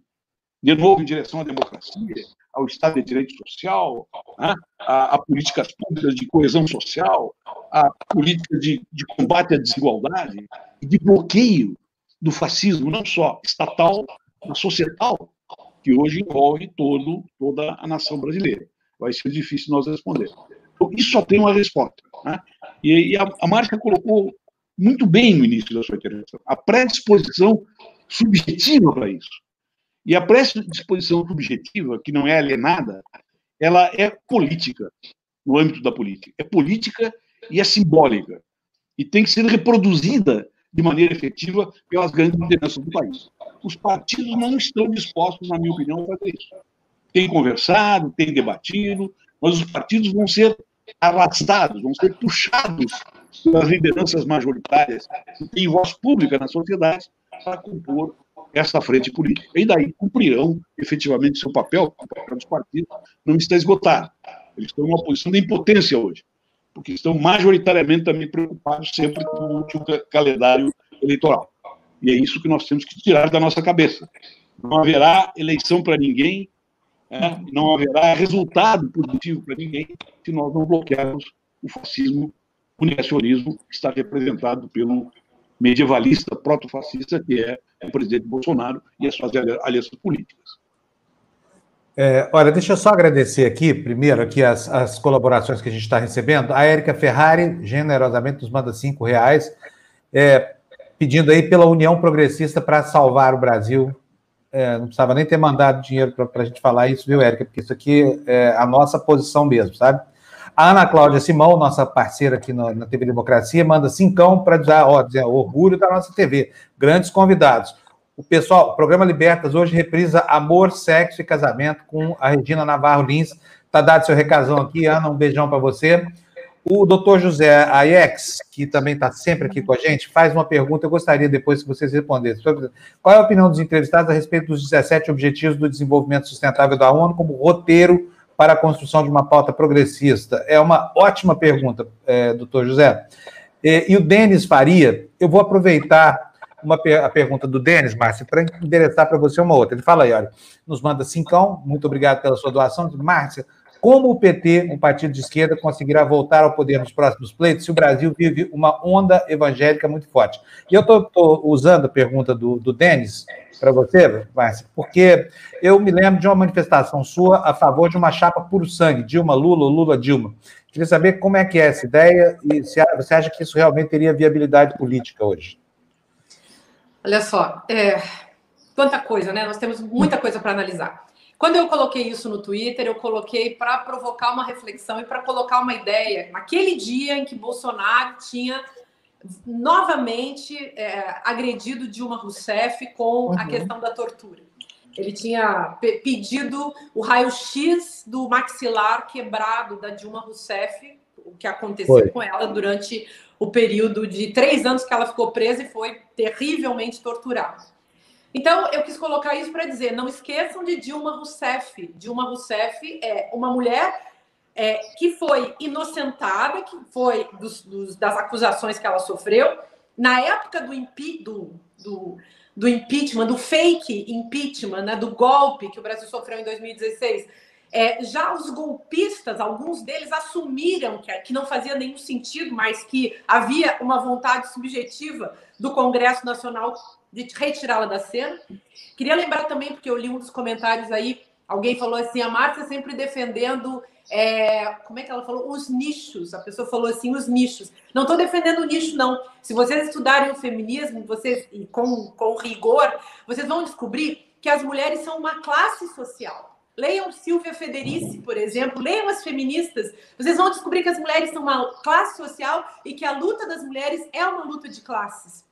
de novo em direção à democracia, ao Estado de Direito Social, né, a, a, políticas públicas de coesão social, a política de, de combate à desigualdade de bloqueio do fascismo, não só estatal, mas societal, que hoje envolve todo, toda a nação brasileira. Vai ser difícil nós responder. Então, isso só tem uma resposta. Né? E, e a, a colocou muito bem no início da sua intervenção a predisposição subjetiva para isso. E a predisposição subjetiva, que não é alienada, ela é política, no âmbito da política. É política e é simbólica. E tem que ser reproduzida de maneira efetiva pelas grandes lideranças do país. Os partidos não estão dispostos, na minha opinião, a fazer isso. Tem conversado, tem debatido, mas os partidos vão ser arrastados, vão ser puxados pelas lideranças majoritárias que têm voz pública na sociedade para compor essa frente política. E daí cumprirão efetivamente seu papel, o papel dos partidos não está esgotado. Eles estão numa posição de impotência hoje. porque estão majoritariamente também preocupados sempre com o calendário eleitoral. E é isso que nós temos que tirar da nossa cabeça. Não haverá eleição para ninguém, é, não haverá resultado positivo para ninguém se nós não bloquearmos o fascismo, o negacionismo que está representado pelo medievalista proto-fascista que é o presidente Bolsonaro e as suas alianças políticas. É, olha, deixa eu só agradecer aqui, primeiro, aqui as, as colaborações que a gente está recebendo. A Érica Ferrari, generosamente, nos manda cinco reais, é, pedindo aí pela União Progressista para salvar o Brasil. É, não precisava nem ter mandado dinheiro para a gente falar isso, viu, Érica? Porque isso aqui é a nossa posição mesmo, sabe? A Ana Cláudia Simão, nossa parceira aqui no, na TV Democracia, manda cincão para dizer, ó, dizer, orgulho da nossa TV. Grandes convidados. O pessoal, o programa Libertas hoje reprisa Amor, Sexo e Casamento com a Regina Navarro Lins. Tá dado seu recazão aqui, Ana, um beijão para você. O doutor José Aiex, que também está sempre aqui com a gente, faz uma pergunta. Eu gostaria depois que vocês respondessem. Qual é a opinião dos entrevistados a respeito dos 17 Objetivos do Desenvolvimento Sustentável da ONU como roteiro para a construção de uma pauta progressista? É uma ótima pergunta, é, doutor José. E, e o Denis Faria, eu vou aproveitar uma, a pergunta do Denis, Márcia, para endereçar para você uma outra. Ele fala aí, olha, nos manda cincão, muito obrigado pela sua doação. Márcia, como o PT, um partido de esquerda, conseguirá voltar ao poder nos próximos pleitos se o Brasil vive uma onda evangélica muito forte? E eu estou usando a pergunta do, do Denis para você, Márcia, porque eu me lembro de uma manifestação sua a favor de uma chapa puro sangue, Dilma Lula Lula Dilma. Queria saber como é que é essa ideia e se você acha que isso realmente teria viabilidade política hoje. Olha só, é, quanta coisa, né? Nós temos muita coisa para analisar. Quando eu coloquei isso no Twitter, eu coloquei para provocar uma reflexão e para colocar uma ideia. Naquele dia em que Bolsonaro tinha novamente é, agredido Dilma Rousseff com uhum. a questão da tortura. Ele tinha pedido o raio-x do maxilar quebrado da Dilma Rousseff, o que aconteceu Foi. com ela durante o período de três anos que ela ficou presa e foi terrivelmente torturada. Então, eu quis colocar isso para dizer: não esqueçam de Dilma Rousseff. Dilma Rousseff é uma mulher é, que foi inocentada, que foi dos, dos, das acusações que ela sofreu. Na época do, impi, do, do, do impeachment, do fake impeachment, né, do golpe que o Brasil sofreu em 2016, é, já os golpistas, alguns deles assumiram que, que não fazia nenhum sentido, mas que havia uma vontade subjetiva do Congresso Nacional de retirá-la da cena. Queria lembrar também, porque eu li um dos comentários aí, alguém falou assim: a Márcia sempre defendendo. É, como é que ela falou? Os nichos. A pessoa falou assim, os nichos. Não estou defendendo o nicho, não. Se vocês estudarem o feminismo, vocês com, com rigor, vocês vão descobrir que as mulheres são uma classe social. Leiam Silvia Federici, por exemplo, leiam as feministas. Vocês vão descobrir que as mulheres são uma classe social e que a luta das mulheres é uma luta de classes.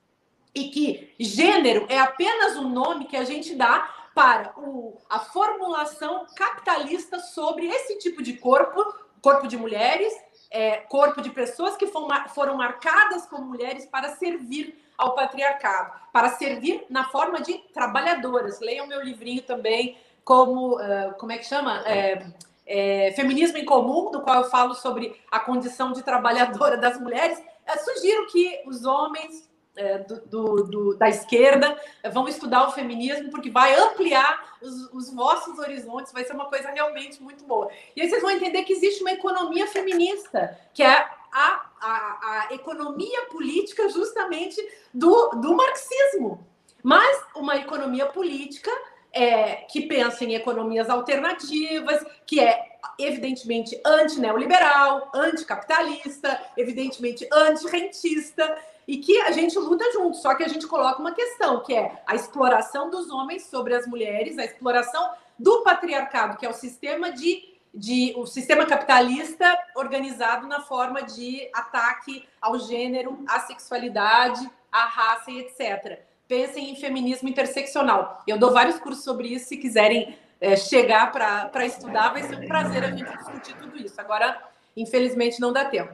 E que gênero é apenas um nome que a gente dá para o, a formulação capitalista sobre esse tipo de corpo, corpo de mulheres, é, corpo de pessoas que foram, marcadas como mulheres para servir ao patriarcado, para servir na forma de trabalhadoras. Leiam meu livrinho também, como, uh, como é que chama? É, é, Feminismo em Comum, do qual eu falo sobre a condição de trabalhadora das mulheres. Eu sugiro que os homens do, do, do, da esquerda vão estudar o feminismo, porque vai ampliar os, os, vossos horizontes, vai ser uma coisa realmente muito boa. E aí vocês vão entender que existe uma economia feminista, que é a, a, a economia política justamente do, do marxismo. Mas uma economia política é, que pensa em economias alternativas, que é evidentemente anti-neoliberal, anticapitalista, evidentemente anti-rentista, e que a gente luta junto, só que a gente coloca uma questão, que é a exploração dos homens sobre as mulheres, a exploração do patriarcado, que é o sistema de, de o sistema capitalista organizado na forma de ataque ao gênero, à sexualidade, à raça e etc pensem em feminismo interseccional. Eu dou vários cursos sobre isso, se quiserem é, chegar para estudar, vai ser um prazer a gente discutir tudo isso. Agora, infelizmente, não dá tempo.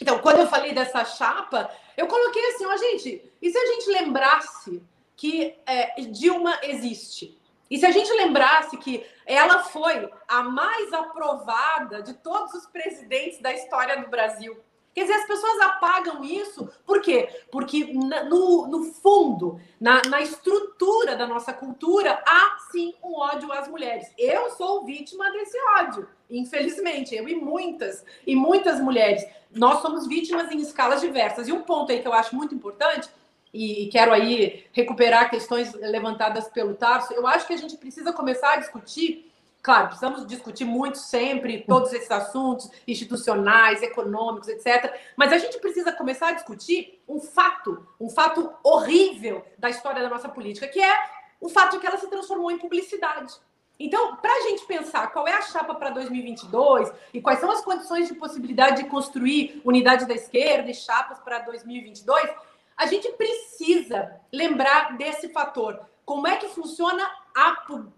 Então, quando eu falei dessa chapa, eu coloquei assim, ó, gente, e se a gente lembrasse que é, Dilma existe? E se a gente lembrasse que ela foi a mais aprovada de todos os presidentes da história do Brasil. Quer dizer, as pessoas apagam isso, por quê? Porque no, no fundo, na, na estrutura da nossa cultura, há sim um ódio às mulheres. Eu sou vítima desse ódio, infelizmente, eu e muitas, e muitas mulheres. Nós somos vítimas em escalas diversas. E um ponto aí que eu acho muito importante e, quero aí recuperar questões levantadas pelo Tarso, eu acho que a gente precisa começar a discutir. Claro, precisamos discutir muito sempre todos esses assuntos institucionais, econômicos, etc. Mas a gente precisa começar a discutir um fato, um fato horrível da história da nossa política, que é o fato de que ela se transformou em publicidade. Então, para a gente pensar qual é a chapa para 2022 e quais são as condições de possibilidade de construir unidade da esquerda e chapas para 2022, a gente precisa lembrar desse fator. Como é que funciona a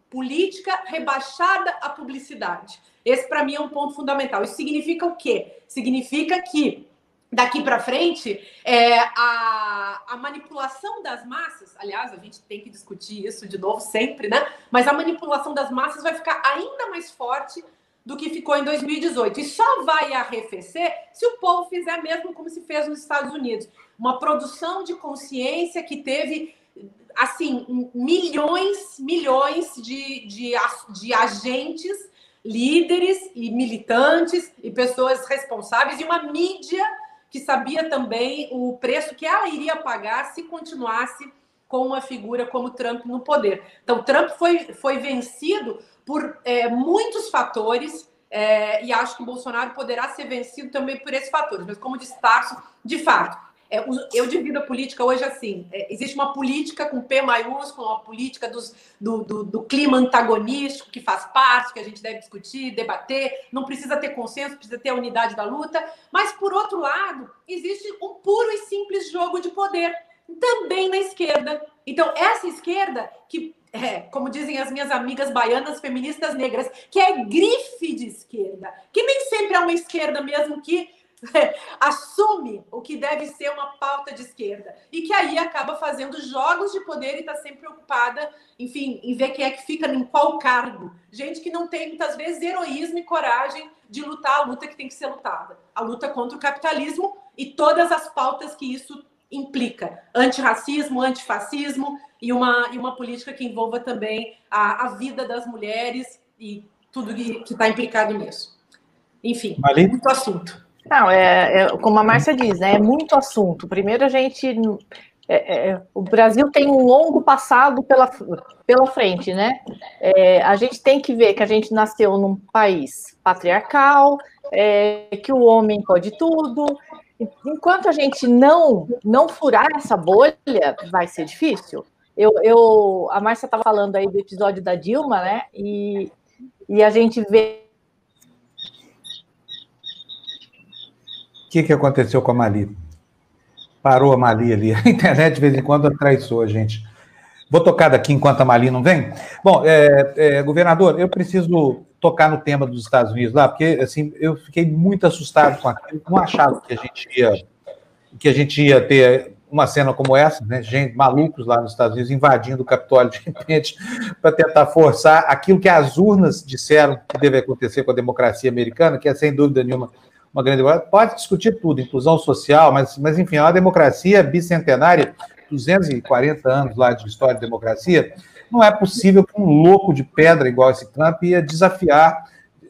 política rebaixada à publicidade? Esse, para mim, é um ponto fundamental. Isso significa o quê? Significa que daqui para frente, é, a, a, manipulação das massas, aliás, a gente tem que discutir isso de novo sempre, né? Mas a manipulação das massas vai ficar ainda mais forte do que ficou em 2018. E só vai arrefecer se o povo fizer mesmo como se fez nos Estados Unidos uma produção de consciência que teve assim milhões, milhões de, de, de agentes, líderes e militantes e pessoas responsáveis e uma mídia que sabia também o preço que ela iria pagar se continuasse com uma figura como Trump no poder. Então, Trump foi, foi vencido por é, muitos fatores é, e acho que Bolsonaro poderá ser vencido também por esses fatores. Mas, como Tarso, de fato, eu divido a política hoje assim: é, existe uma política com P maiúsculo, uma política dos, do, do, do, clima antagonístico que faz parte, que a gente deve discutir, debater, não precisa ter consenso, precisa ter a unidade da luta. Mas, por outro lado, existe um puro e simples jogo de poder, também na esquerda. Então, essa esquerda que é, como dizem as minhas amigas baianas feministas negras, que é grife de esquerda, que nem sempre é uma esquerda mesmo que assume o que deve ser uma pauta de esquerda e que aí acaba fazendo jogos de poder e está sempre preocupada, enfim, em ver quem é que fica em qual cargo. Gente que não tem muitas vezes heroísmo e coragem de lutar a luta que tem que ser lutada, a luta contra o capitalismo e todas as pautas que isso implica, antirracismo, antifascismo e uma, e uma política que envolva também a, a vida das mulheres e tudo que está implicado nisso. Enfim, muito assunto. Não, é, é, como a Márcia diz, né, é muito assunto. Primeiro, a gente. É, é, o Brasil tem um longo passado pela, pela frente, né? É, a gente tem que ver que a gente nasceu num país patriarcal, é, que o homem pode tudo. Enquanto a gente não não furar essa bolha, vai ser difícil. Eu, eu a Márcia estava falando aí do episódio da Dilma, né? E, e a gente vê que, que aconteceu com a Mali? Parou a Mali ali. A internet, de vez em quando, traiçou a gente. Vou tocar daqui enquanto a Mali não vem? Bom, é, é, governador, eu preciso tocar no tema dos Estados Unidos lá, porque assim, eu fiquei muito assustado com aquilo, não achava que a gente ia, que a gente ia ter uma cena como essa, né? Gente, malucos lá nos Estados Unidos invadindo o Capitólio de repente para tentar forçar aquilo que as urnas disseram que deve acontecer com a democracia americana, que é sem dúvida nenhuma uma grande pode discutir tudo, inclusão social, mas, mas enfim, é uma democracia bicentenária, 240 anos lá de história de democracia, não é possível que um louco de pedra igual esse Trump ia desafiar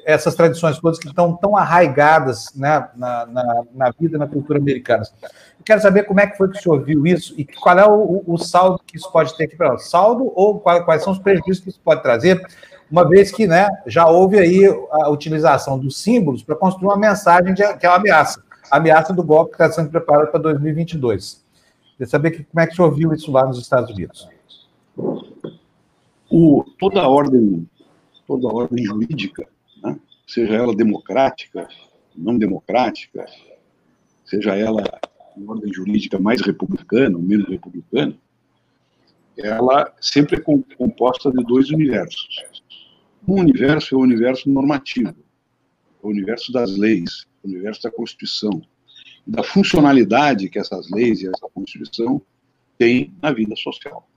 essas tradições todas que estão tão arraigadas né, na, na, na vida, na cultura americana. Eu quero saber como é que foi que o senhor viu isso e qual é o, o saldo que isso pode ter aqui para nós. Saldo ou quais, quais são os prejuízos que isso pode trazer uma vez que né, já houve aí a utilização dos símbolos para construir uma mensagem de, que é uma ameaça, a ameaça do golpe que está sendo preparado para 2022. Queria saber que, como é que o senhor viu isso lá nos Estados Unidos. O, toda a ordem, toda a ordem jurídica, né, seja ela democrática, não democrática, seja ela uma ordem jurídica mais republicana ou menos republicana, ela sempre é composta de dois universos. Um universo é o universo normativo, o universo das leis, o universo da Constituição, da funcionalidade que essas leis e essa Constituição têm na vida social.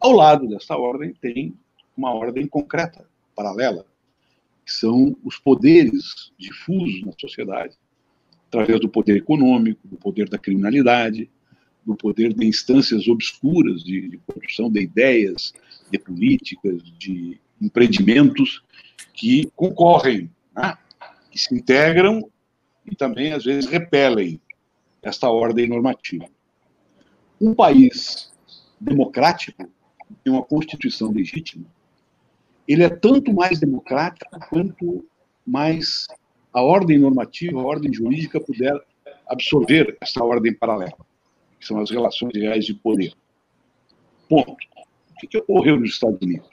Ao lado dessa ordem tem uma ordem concreta, paralela, que são os poderes difusos na sociedade, através do poder econômico, do poder da criminalidade, do poder de instâncias obscuras de, de produção de ideias, de políticas, de empreendimentos que concorrem, né? que se integram e também, às vezes, repelem esta ordem normativa. Um país democrático, tem uma constituição legítima, ele é tanto mais democrático quanto mais a ordem normativa, a ordem jurídica puder absorver essa ordem paralela, que são as relações reais de poder. Ponto. O que, ocorreu nos Estados Unidos?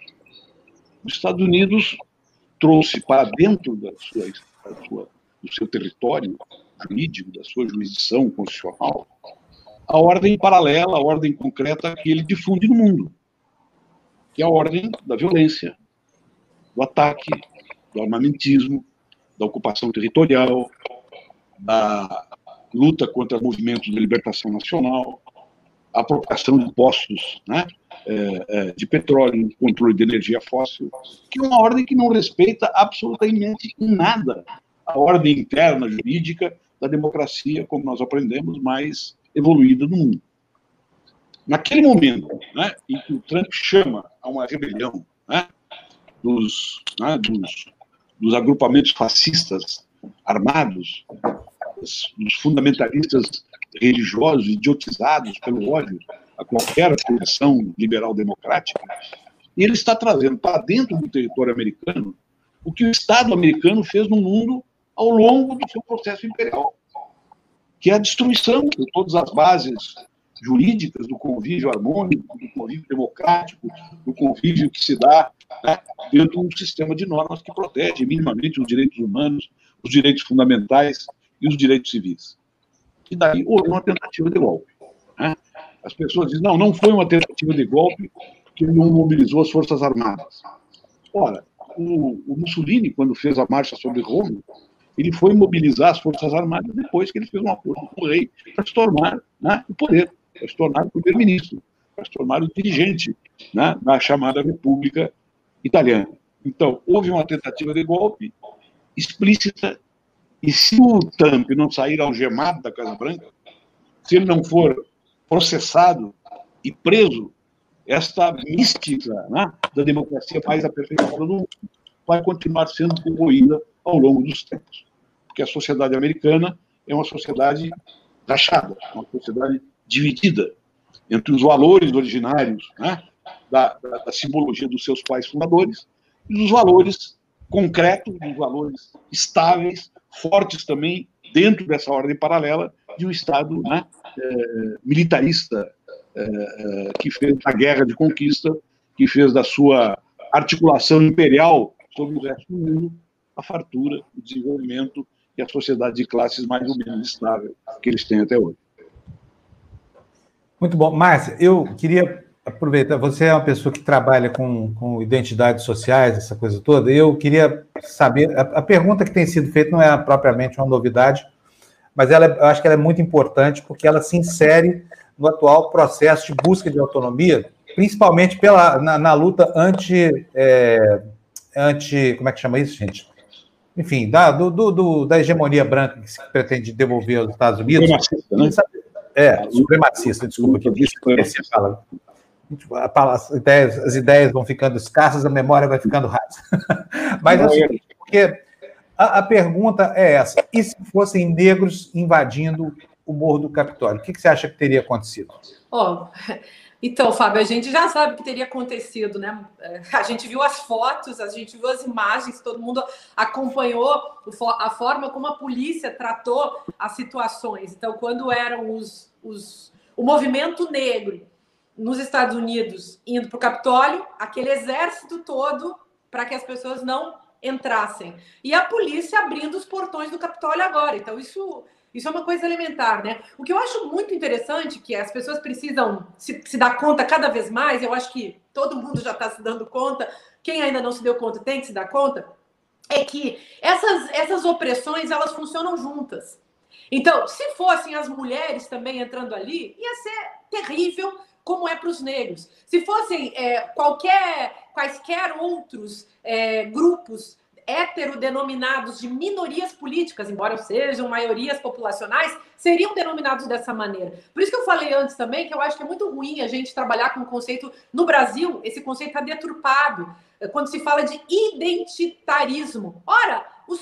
Os Estados Unidos trouxe para dentro da sua, da sua, do seu território jurídico, da sua jurisdição constitucional, a ordem paralela, a ordem concreta que ele difunde no mundo, que é a ordem da violência, do ataque, do armamentismo, da ocupação territorial, da luta contra movimentos de libertação nacional, apropriação de postos né, é, é, de petróleo, controle de energia fóssil, que é uma ordem que não respeita absolutamente nada a ordem interna jurídica da democracia, como nós aprendemos, mais evoluída do mundo. Naquele momento né, em que o Trump chama a uma rebelião né, dos, né, dos, dos, agrupamentos fascistas armados, dos fundamentalistas religiosos idiotizados pelo ódio a qualquer posição liberal democrática, e ele está trazendo para dentro do território americano o que o Estado americano fez no mundo ao longo do seu processo imperial, que é a destruição de todas as bases jurídicas do convívio harmônico, do convívio democrático, do convívio que se dá né, dentro de um sistema de normas que protege minimamente os direitos humanos, os direitos fundamentais e os direitos civis. E daí houve uma tentativa de golpe. Né? As pessoas dizem, não, não foi uma tentativa de golpe porque ele não mobilizou as Forças Armadas. Ora, o, o Mussolini, quando fez a marcha sobre Roma, ele foi mobilizar as Forças Armadas depois que ele fez um acordo com o rei para se tornar né, o poder, para se tornar o primeiro-ministro, para se tornar o dirigente né, da chamada República Italiana. Então, houve uma tentativa de golpe explícita, e se o Trump não sair algemado da Casa Branca, se ele não for processado e preso, esta mística né, da democracia mais aperfeiçoada do mundo vai continuar sendo corroída ao longo dos tempos. Porque a sociedade americana é uma sociedade rachada, uma sociedade dividida entre os valores originários né, da, da, da, simbologia dos seus pais fundadores e os valores concretos, os valores estáveis, fortes também, dentro dessa ordem paralela de um Estado né, é, militarista é, é, que fez a guerra de conquista, que fez da sua articulação imperial sobre o resto do mundo a fartura, o desenvolvimento e a sociedade de classes mais ou menos estável que eles têm até hoje. Muito bom. Márcia, eu queria aproveitar, você é uma pessoa que trabalha com, com identidades sociais, essa coisa toda, eu queria saber, a, a, pergunta que tem sido feita não é propriamente uma novidade, mas ela, eu acho que ela é muito importante porque ela se insere no atual processo de busca de autonomia, principalmente pela, na, na luta anti, é, anti. Como é que chama isso, gente? Enfim, da, do, do, da hegemonia branca que se pretende devolver aos Estados Unidos. Supremacista, né? É, supremacista, desculpa, que disse as ideias, as ideias vão ficando escassas, a memória vai ficando rasa. Mas é o seguinte, porque a, a, pergunta é essa: e se fossem negros invadindo o Morro do Capitólio? O que, que você acha que teria acontecido? Oh, então, Fábio, a gente já sabe o que teria acontecido, né? É, a gente viu as fotos, a gente viu as imagens, todo mundo acompanhou a forma como a polícia tratou as situações. Então, quando eram os, os o movimento negro nos Estados Unidos indo para o Capitólio, aquele exército todo para que as pessoas não entrassem. E a polícia abrindo os portões do Capitólio agora. Então, isso isso é uma coisa elementar, né? O que eu acho muito interessante, que as pessoas precisam se, se dar conta cada vez mais, eu acho que todo mundo já está se dando conta, quem ainda não se deu conta tem que se dar conta, é que essas, essas opressões, elas funcionam juntas. Então, se fossem as mulheres também entrando ali, ia ser terrível, como é para os negros. Se fossem é, qualquer, quaisquer outros é, grupos heterodenominados de minorias políticas, embora sejam maiorias populacionais, seriam denominados dessa maneira. Por isso que eu falei antes também que eu acho que é muito ruim a gente trabalhar com o conceito. No Brasil, esse conceito está deturpado é, quando se fala de identitarismo. Ora, o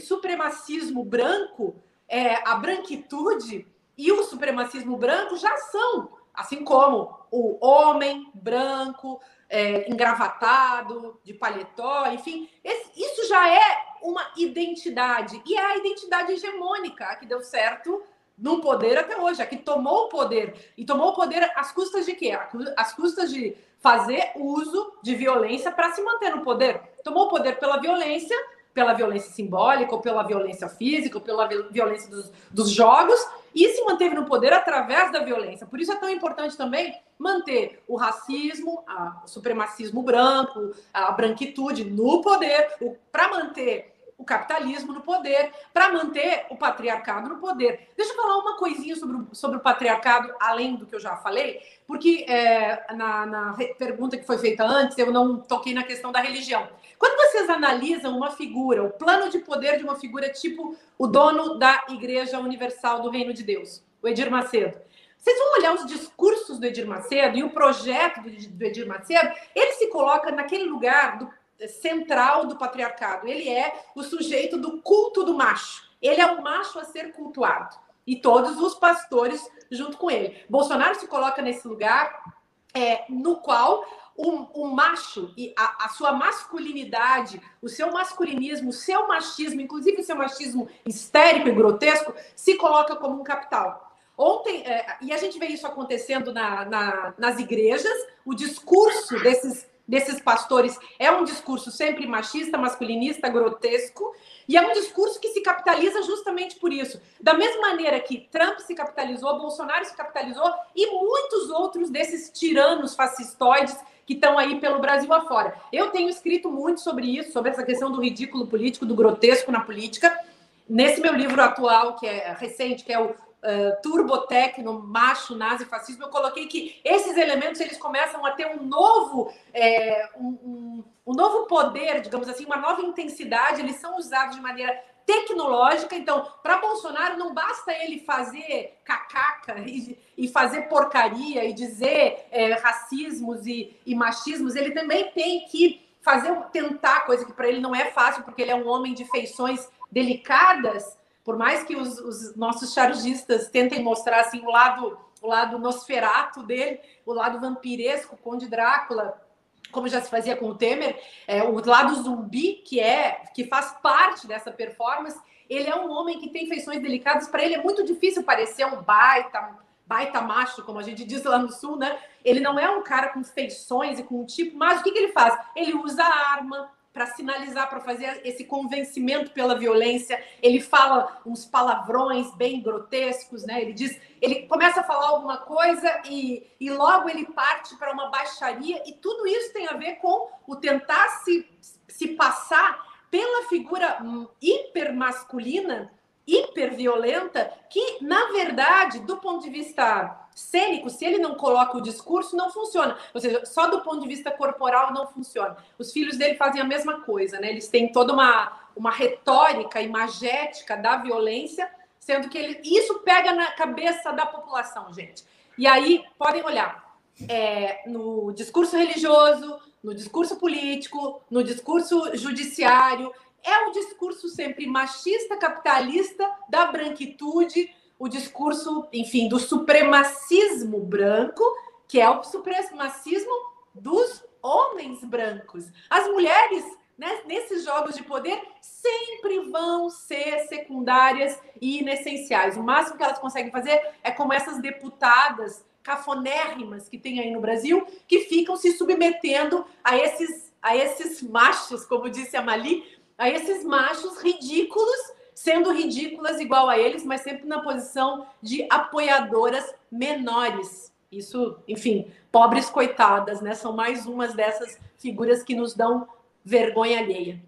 supremacismo branco, é, a branquitude e o supremacismo branco já são, assim como o homem branco, é, engravatado, de paletó, enfim, esse, isso já é uma identidade. E é a identidade hegemônica que deu certo no poder até hoje, a que tomou o poder. E tomou o poder às custas de quê? Às custas de fazer uso de violência para se manter no poder. Tomou o poder pela violência, pela violência simbólica, ou pela violência física, ou pela violência dos, dos jogos, e se manteve no poder através da violência. Por isso é tão importante também manter o racismo, o supremacismo branco, a branquitude no poder, para manter o capitalismo no poder, para manter o patriarcado no poder. Deixa eu falar uma coisinha sobre o, sobre o patriarcado, além do que eu já falei, porque é, na, na pergunta que foi feita antes, eu não toquei na questão da religião. Quando vocês analisam uma figura, o plano de poder de uma figura tipo o dono da Igreja Universal do Reino de Deus, o Edir Macedo, vocês vão olhar os discursos do Edir Macedo e o projeto do Edir Macedo, ele se coloca naquele lugar do, central do patriarcado. Ele é o sujeito do culto do macho. Ele é o macho a ser cultuado. E todos os pastores junto com ele. Bolsonaro se coloca nesse lugar é, no qual o, o macho e a, a, sua masculinidade, o seu masculinismo, o seu machismo, inclusive o seu machismo histérico e grotesco, se coloca como um capital. Ontem, é, e a gente vê isso acontecendo na, na, nas igrejas, o discurso desses, desses pastores é um discurso sempre machista, masculinista, grotesco, e é um discurso que se capitaliza justamente por isso. Da mesma maneira que Trump se capitalizou, Bolsonaro se capitalizou e muitos outros desses tiranos fascistoides que estão aí pelo Brasil afora. Eu tenho escrito muito sobre isso, sobre essa questão do ridículo político, do grotesco na política. Nesse meu livro atual, que é recente, que é o Turbotecno, macho, nazi, fascismo, eu coloquei que esses elementos eles começam a ter um novo, é, um, um, um, novo poder, digamos assim, uma nova intensidade, eles são usados de maneira tecnológica. Então, para Bolsonaro, não basta ele fazer cacaca e, e fazer porcaria e dizer é, racismos e, e machismos, ele também tem que fazer tentar coisa que para ele não é fácil, porque ele é um homem de feições delicadas, por mais que os, os nossos chargistas tentem mostrar assim o lado o lado nosferato dele, o lado vampiresco, Conde Drácula, como já se fazia com o Temer, é, o lado zumbi, que é que faz parte dessa performance, ele é um homem que tem feições delicadas, para ele é muito difícil parecer um baita, baita macho, como a gente diz lá no sul, né? Ele não é um cara com feições e com um tipo, mas o que, que ele faz? Ele usa arma, para sinalizar, para fazer esse convencimento pela violência. Ele fala uns palavrões bem grotescos, né? Ele diz, ele começa a falar alguma coisa e, e logo ele parte para uma baixaria, e tudo isso tem a ver com o tentar se, se passar pela figura hipermasculina, hiperviolenta, que, na verdade, do ponto de vista cênico, se ele não coloca o discurso, não funciona. Ou seja, só do ponto de vista corporal não funciona. Os filhos dele fazem a mesma coisa, né? Eles têm toda uma, uma retórica imagética da violência, sendo que ele, isso pega na cabeça da população, gente. E aí, podem olhar, é, no discurso religioso, no discurso político, no discurso judiciário, é um discurso sempre machista, capitalista, da branquitude, o discurso, enfim, do supremacismo branco, que é o supremacismo dos homens brancos. As mulheres, né, nesses jogos de poder, sempre vão ser secundárias e inessenciais. O máximo que elas conseguem fazer é como essas deputadas cafonérrimas que tem aí no Brasil, que ficam se submetendo a esses, a esses machos, como disse a Mali, a esses machos ridículos sendo ridículas igual a eles, mas sempre na posição de apoiadoras menores. Isso, enfim, pobres coitadas, né? São mais umas dessas figuras que nos dão vergonha alheia.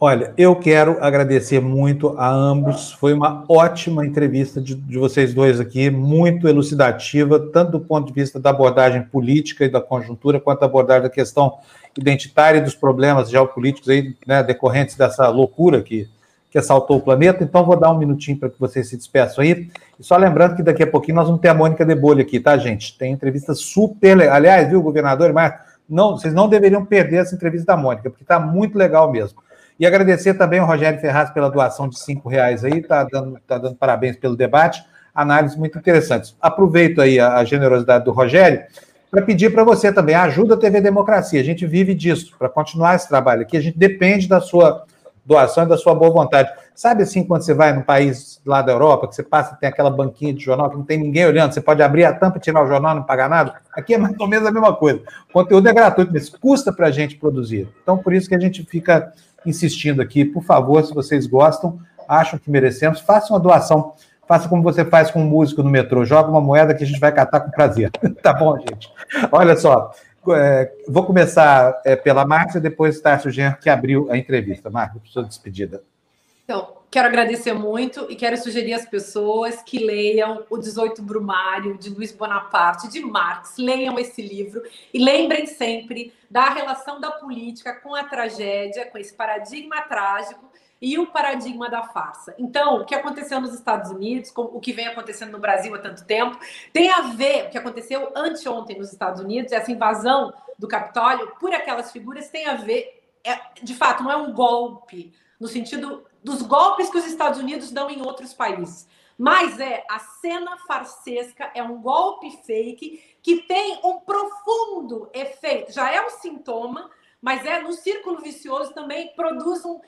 Olha, eu quero agradecer muito a ambos. Foi uma ótima entrevista de, de, vocês dois aqui, muito elucidativa, tanto do ponto de vista da abordagem política e da conjuntura, quanto da abordagem da questão identitária e dos problemas geopolíticos aí, né, decorrentes dessa loucura que, que assaltou o planeta. Então, vou dar um minutinho para que vocês se despeçam aí. E só lembrando que daqui a pouquinho nós vamos ter a Mônica de Bolha aqui, tá, gente? Tem entrevista super. Aliás, viu, governador, mas não, vocês não deveriam perder essa entrevista da Mônica, porque está muito legal mesmo. E agradecer também ao Rogério Ferraz pela doação de cinco reais aí, está dando, tá dando parabéns pelo debate, análises muito interessantes. Aproveito aí a, a generosidade do Rogério para pedir para você também, ajuda a TV Democracia, a gente vive disso, para continuar esse trabalho aqui, a gente depende da sua doação e da sua boa vontade. Sabe assim, quando você vai num país lá da Europa, que você passa e tem aquela banquinha de jornal que não tem ninguém olhando, você pode abrir a tampa, tirar o jornal, não pagar nada? Aqui é mais ou menos a mesma coisa. O conteúdo é gratuito, mas custa para a gente produzir. Então, por isso que a gente fica insistindo aqui, por favor, se vocês gostam, acham que merecemos, façam uma doação. Faça como você faz com um músico no metrô, joga uma moeda que a gente vai catar com prazer. tá bom, gente? Olha só, é, vou começar é, pela Márcia, depois Tarso Jean, que abriu a entrevista. Márcia, sua despedida. Então, quero agradecer muito e quero sugerir às pessoas que leiam o 18 Brumário, de Luiz Bonaparte, de Marx. Leiam esse livro e lembrem sempre da relação da política com a tragédia, com esse paradigma trágico e o paradigma da farsa. Então, o que aconteceu nos Estados Unidos, o que vem acontecendo no Brasil há tanto tempo, tem a ver, o que aconteceu anteontem nos Estados Unidos, essa invasão do Capitólio por aquelas figuras tem a ver, é, de fato, não é um golpe, no sentido dos golpes que os Estados Unidos dão em outros países. Mas é a cena farsesca, é um golpe fake que tem um profundo efeito. Já é um sintoma, mas é no círculo vicioso também produz um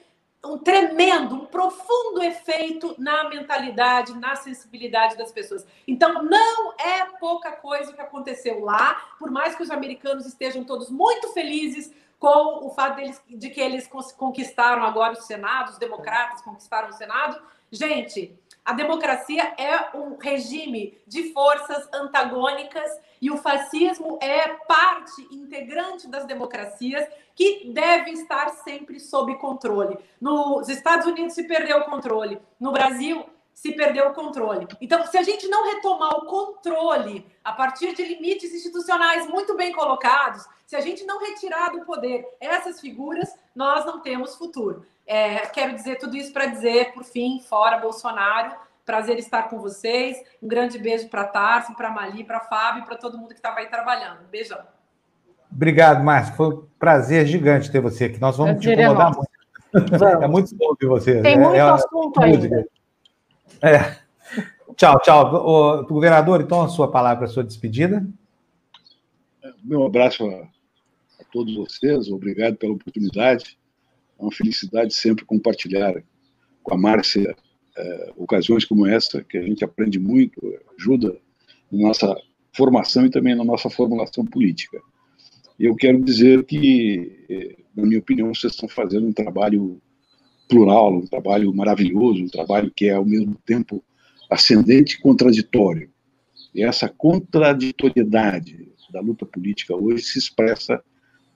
um tremendo, um profundo efeito na mentalidade, na sensibilidade das pessoas. Então, não é pouca coisa o que aconteceu lá, por mais que os americanos estejam todos muito felizes com o fato deles, de que eles conquistaram agora o Senado, os democratas conquistaram o Senado. Gente, a democracia é um regime de forças antagônicas e o fascismo é parte integrante das democracias que deve estar sempre sob controle. Nos Estados Unidos se perdeu o controle, no Brasil se perdeu o controle. Então, se a gente não retomar o controle a partir de limites institucionais muito bem colocados, se a gente não retirar do poder essas figuras, nós não temos futuro. É, quero dizer tudo isso para dizer, por fim, fora Bolsonaro, prazer estar com vocês. Um grande beijo para Tarso, para Mali, para Fábio para todo mundo que estava aí trabalhando. Beijão. Obrigado, Márcio. Foi um prazer gigante ter você aqui. Nós vamos prazer te incomodar é muito. Vamos. É muito bom ter você. Tem é, muito é, assunto ainda. É. Tchau, tchau. O, governador, então, a sua palavra, a sua despedida. Meu abraço a, a todos vocês. Obrigado pela oportunidade. É uma felicidade sempre compartilhar com a Márcia é, ocasiões como essa, que a gente aprende muito, ajuda na nossa formação e também na nossa formulação política. Eu quero dizer que, eh, na minha opinião, vocês estão fazendo um trabalho plural, um trabalho maravilhoso, um trabalho que é, ao mesmo tempo, ascendente e contraditório. E essa contraditoriedade da luta política hoje se expressa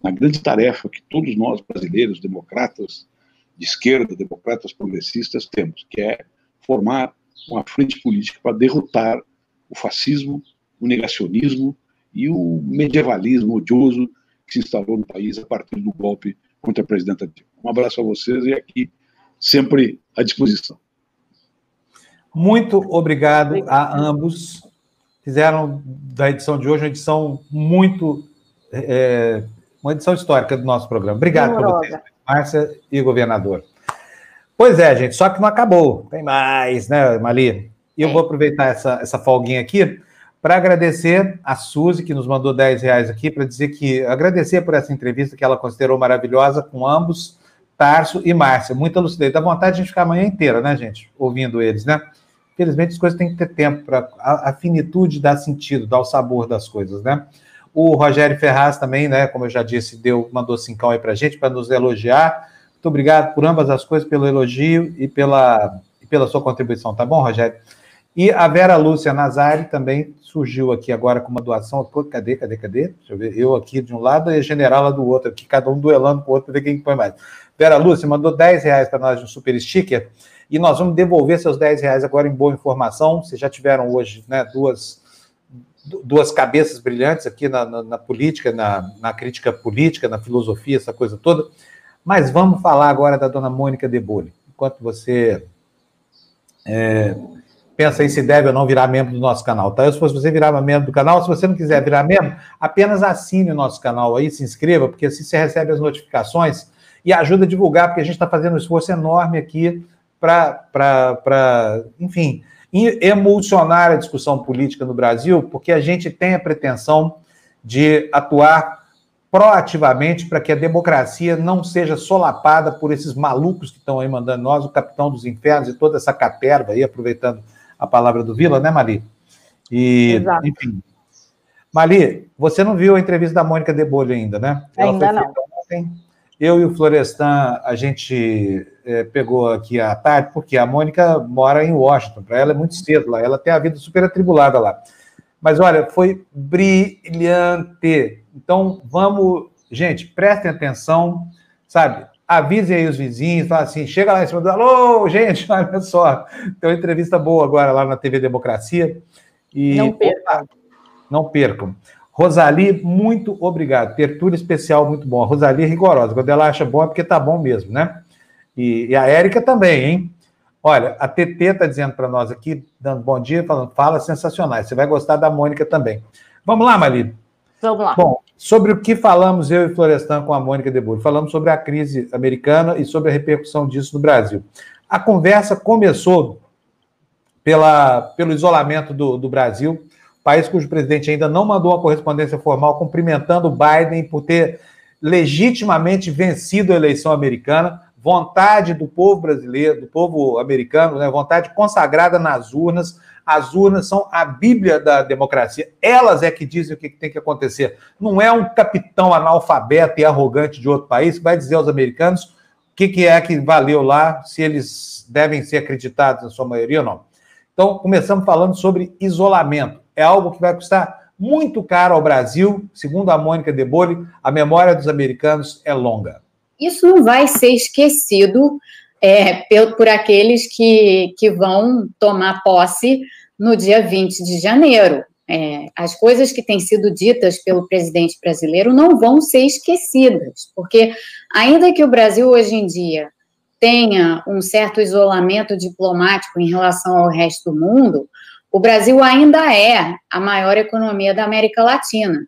na grande tarefa que todos nós, brasileiros, democratas de esquerda, democratas progressistas, temos, que é formar uma frente política para derrotar o fascismo, o negacionismo e o medievalismo odioso que se instalou no país a partir do golpe contra a presidenta Dilma. Um abraço a vocês e aqui sempre à disposição. Muito obrigado a ambos. Fizeram da edição de hoje uma edição muito. É, uma edição histórica do nosso programa. Obrigado por vocês, Márcia e governador. Pois é, gente, só que não acabou. Tem mais, né, Mali? E eu vou aproveitar essa, essa folguinha aqui para agradecer a Suzy, que nos mandou 10 reais aqui, para dizer que agradecer por essa entrevista que ela considerou maravilhosa com ambos, Tarso e Márcia. Muita lucidez. Dá vontade de a gente ficar a manhã inteira, né, gente? Ouvindo eles, né? Infelizmente, as coisas têm que ter tempo para. A, finitude dar sentido, dar o sabor das coisas, né? O Rogério Ferraz também, né? Como eu já disse, deu, mandou cincão aí para a gente, para nos elogiar. Muito obrigado por ambas as coisas, pelo elogio e pela, e pela sua contribuição, tá bom, Rogério? E a Vera Lúcia Nazari também surgiu aqui agora com uma doação. Cadê, cadê, cadê? Deixa eu ver. Eu aqui de um lado e a general lá do outro, aqui, cada um duelando com o outro para ver quem põe mais. Vera Lúcia mandou 10 reais para nós de um super sticker e nós vamos devolver seus 10 reais agora em boa informação. Vocês já tiveram hoje né, duas, duas cabeças brilhantes aqui na, na, na política, na, na, crítica política, na filosofia, essa coisa toda. Mas vamos falar agora da dona Mônica Debole. Enquanto você é, pensa aí se deve ou não virar membro do nosso canal, tá? Eu, se fosse você virar membro do canal, se você não quiser virar membro, apenas assine o nosso canal aí, se inscreva, porque assim você recebe as notificações e ajuda a divulgar, porque a gente está fazendo um esforço enorme aqui para, enfim, emulsionar a discussão política no Brasil, porque a gente tem a pretensão de atuar proativamente para que a democracia não seja solapada por esses malucos que estão aí mandando nós, o capitão dos infernos e toda essa caterva aí, aproveitando a palavra do Vila, né, Mali? E, Exato. enfim. Mali, você não viu a entrevista da Mônica Debolho ainda, né? Ainda não. Ontem. Eu e o Florestan, a gente é, pegou aqui à tarde, porque a Mônica mora em Washington, para ela é muito cedo lá, ela tem a vida super atribulada lá. Mas olha, foi brilhante. Então vamos, gente, prestem atenção, sabe? Avisem aí os vizinhos, fala assim, chega lá em cima do. Alô, gente, olha só. Tem uma entrevista boa agora lá na TV Democracia. E, não percam. Não percam. Rosali, muito obrigado. Tertúlia especial, muito bom. A Rosali é rigorosa. Quando ela acha bom é porque tá bom mesmo, né? E, e a Érica também, hein? Olha, a TT está dizendo para nós aqui, dando bom dia, falando, fala sensacionais. Você vai gostar da Mônica também. Vamos lá, Mali? Vamos lá. Bom, sobre o que falamos eu e Florestan com a Mônica Debur? Falamos sobre a crise americana e sobre a repercussão disso no Brasil. A conversa começou pela, pelo isolamento do, do Brasil, país cujo presidente ainda não mandou uma correspondência formal cumprimentando o Biden por ter legitimamente vencido a eleição americana, vontade do povo brasileiro, do povo americano, né, vontade consagrada nas urnas. As urnas são a Bíblia da democracia. Elas é que dizem o que tem que acontecer. Não é um capitão analfabeto e arrogante de outro país que vai dizer aos americanos o que, que é que valeu lá, se eles devem ser acreditados na sua maioria ou não. Então, começamos falando sobre isolamento. É algo que vai custar muito caro ao Brasil. Segundo a Mônica De Bolle, a memória dos americanos é longa isso não vai ser esquecido é, por aqueles que, que vão tomar posse no dia 20 de janeiro. É, as coisas que têm sido ditas pelo presidente brasileiro não vão ser esquecidas, porque ainda que o Brasil hoje em dia tenha um certo isolamento diplomático em relação ao resto do mundo, o Brasil ainda é a maior economia da América Latina.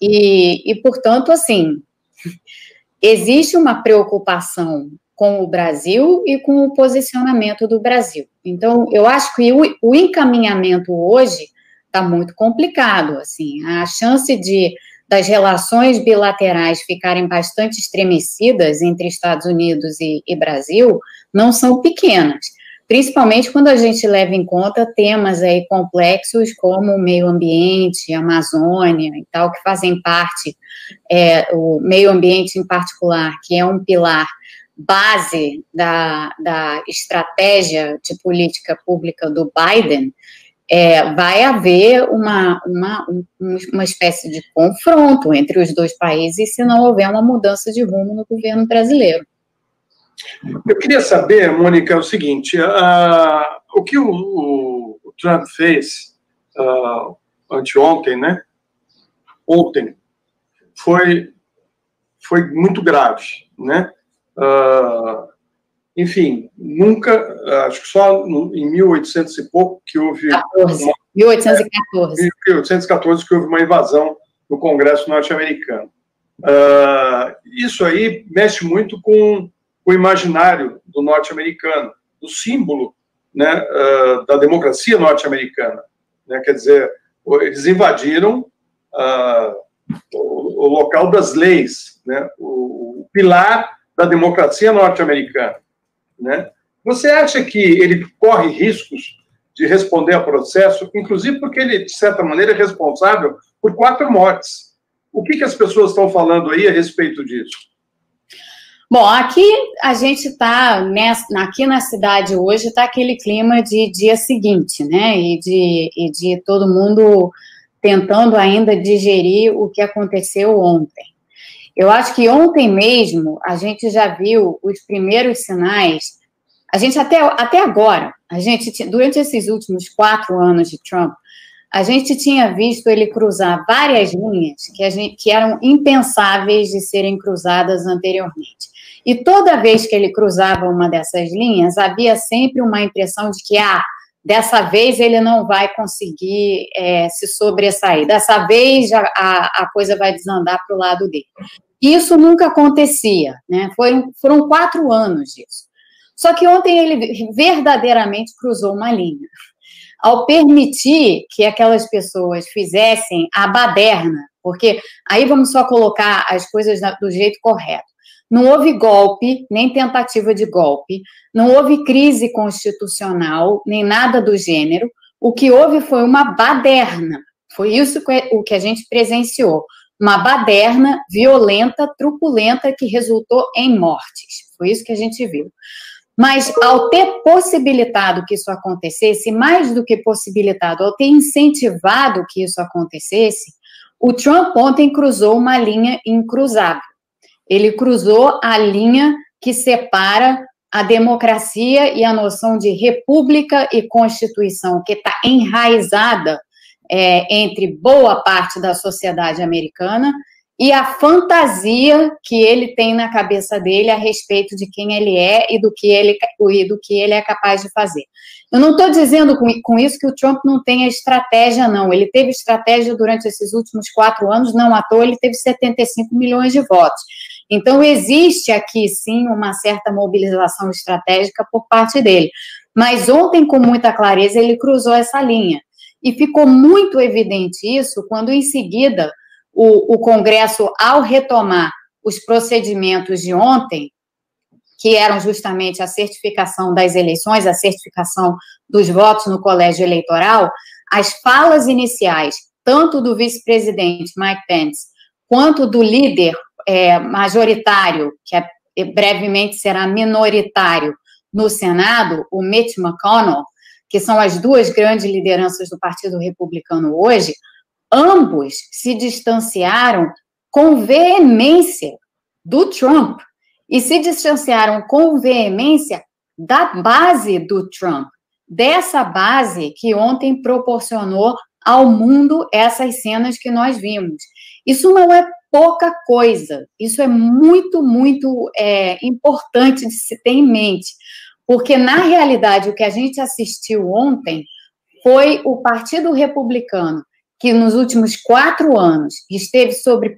E, e portanto, assim, existe uma preocupação com o Brasil e com o posicionamento do Brasil. Então, eu acho que o, o encaminhamento hoje está muito complicado. Assim, a chance de das relações bilaterais ficarem bastante estremecidas entre Estados Unidos e, e Brasil não são pequenas principalmente quando a gente leva em conta temas aí complexos como o meio ambiente, Amazônia e tal, que fazem parte, é, o meio ambiente em particular, que é um pilar base da, da estratégia de política pública do Biden, é, vai haver uma, uma, uma espécie de confronto entre os dois países se não houver uma mudança de rumo no governo brasileiro. Eu queria saber, Mônica, o seguinte: uh, o que o, o, Trump fez uh, anteontem, né? Ontem, foi, foi muito grave, né? Uh, enfim, nunca, acho que só em 1800 e pouco que houve. 14, uma, 1814. 1814 que houve uma invasão no Congresso norte-americano. Uh, isso aí mexe muito com o imaginário do norte-americano, do símbolo né, uh, da democracia norte-americana. Né? Quer dizer, eles invadiram uh, o, o, local das leis, né? o, o pilar da democracia norte-americana. Né? Você acha que ele corre riscos de responder a processo, inclusive porque ele, de certa maneira, é responsável por quatro mortes? O que, que as pessoas estão falando aí a respeito disso? Bom, aqui a gente está, aqui na cidade hoje, está aquele clima de dia seguinte, né? E de, e de todo mundo tentando ainda digerir o que aconteceu ontem. Eu acho que ontem mesmo a gente já viu os primeiros sinais. A gente até, até agora, a gente durante esses últimos quatro anos de Trump, a gente tinha visto ele cruzar várias linhas que, gente, que eram impensáveis de serem cruzadas anteriormente. E toda vez que ele cruzava uma dessas linhas, havia sempre uma impressão de que, ah, dessa vez ele não vai conseguir é, se sobressair, dessa vez a, a, a coisa vai desandar para o lado dele. Isso nunca acontecia, né? Foram, foram quatro anos disso. Só que ontem ele verdadeiramente cruzou uma linha. Ao permitir que aquelas pessoas fizessem a baderna, porque aí vamos só colocar as coisas do jeito correto. Não houve golpe, nem tentativa de golpe, não houve crise constitucional, nem nada do gênero. O que houve foi uma baderna. Foi isso que, o que a gente presenciou. Uma baderna violenta, truculenta, que resultou em mortes. Foi isso que a gente viu. Mas ao ter possibilitado que isso acontecesse, mais do que possibilitado, ao ter incentivado que isso acontecesse, o Trump ontem cruzou uma linha incruzável. Ele cruzou a linha que separa a democracia e a noção de república e constituição, que está enraizada é, entre boa parte da sociedade americana e a fantasia que ele tem na cabeça dele a respeito de quem ele é e do que ele, e do que ele é capaz de fazer. Eu não estou dizendo com, com isso que o Trump não tenha estratégia, não. Ele teve estratégia durante esses últimos quatro anos, não à toa, ele teve 75 milhões de votos. Então, existe aqui, sim, uma certa mobilização estratégica por parte dele. Mas ontem, com muita clareza, ele cruzou essa linha. E ficou muito evidente isso quando, em seguida, o, o Congresso, ao retomar os procedimentos de ontem, que eram justamente a certificação das eleições, a certificação dos votos no colégio eleitoral, as falas iniciais, tanto do vice-presidente Mike Pence, quanto do líder é, majoritário, que é, brevemente será minoritário no Senado, o Mitch McConnell, que são as duas grandes lideranças do Partido Republicano hoje, ambos se distanciaram com veemência do Trump e se distanciaram com veemência da base do Trump, dessa base que ontem proporcionou ao mundo essas cenas que nós vimos. Isso não é pouca coisa. Isso é muito, muito é, importante de se ter em mente, porque na realidade o que a gente assistiu ontem foi o Partido Republicano que nos últimos quatro anos esteve sob,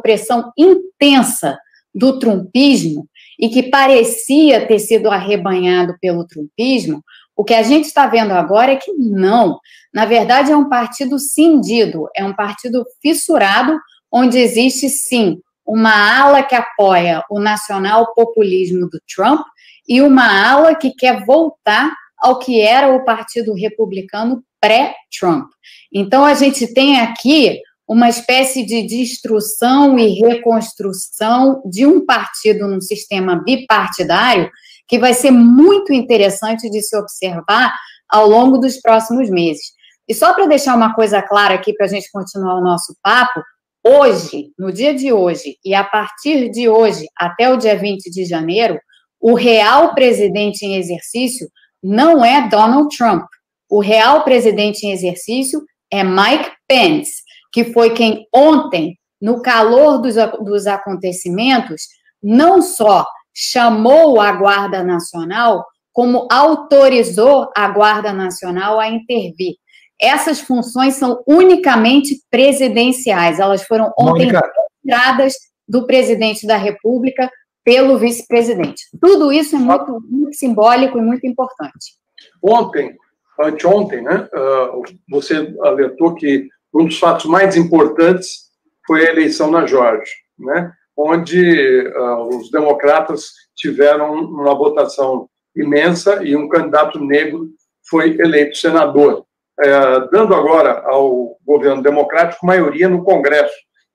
pressão intensa do trumpismo e que parecia ter sido arrebanhado pelo trumpismo, o que a gente está vendo agora é que não. Na verdade, é um partido cindido, é um partido fissurado onde existe sim uma ala que apoia o nacional populismo do Trump e uma ala que quer voltar ao que era o Partido Republicano pré-Trump. Então a gente tem aqui uma espécie de destruição e reconstrução de um partido num sistema bipartidário que vai ser muito interessante de se observar ao longo dos próximos meses. E só para deixar uma coisa clara aqui para a gente continuar o nosso papo, hoje, no dia de hoje, e a partir de hoje até o dia 20 de janeiro, o real presidente em exercício não é Donald Trump. O real presidente em exercício é Mike Pence, que foi quem ontem, no calor dos, dos acontecimentos, não só chamou a Guarda Nacional, como autorizou a Guarda Nacional a intervir. Essas funções são unicamente presidenciais. Elas foram ontem retiradas do presidente da República pelo vice-presidente. Tudo isso é muito, muito, simbólico e muito importante. Ontem, anteontem, né, ah, você alertou que um dos fatos mais importantes foi a eleição na Geórgia, né, onde uh, os democratas tiveram uma votação imensa e um candidato negro foi eleito senador é, dando agora ao governo democrático maioria no Congresso.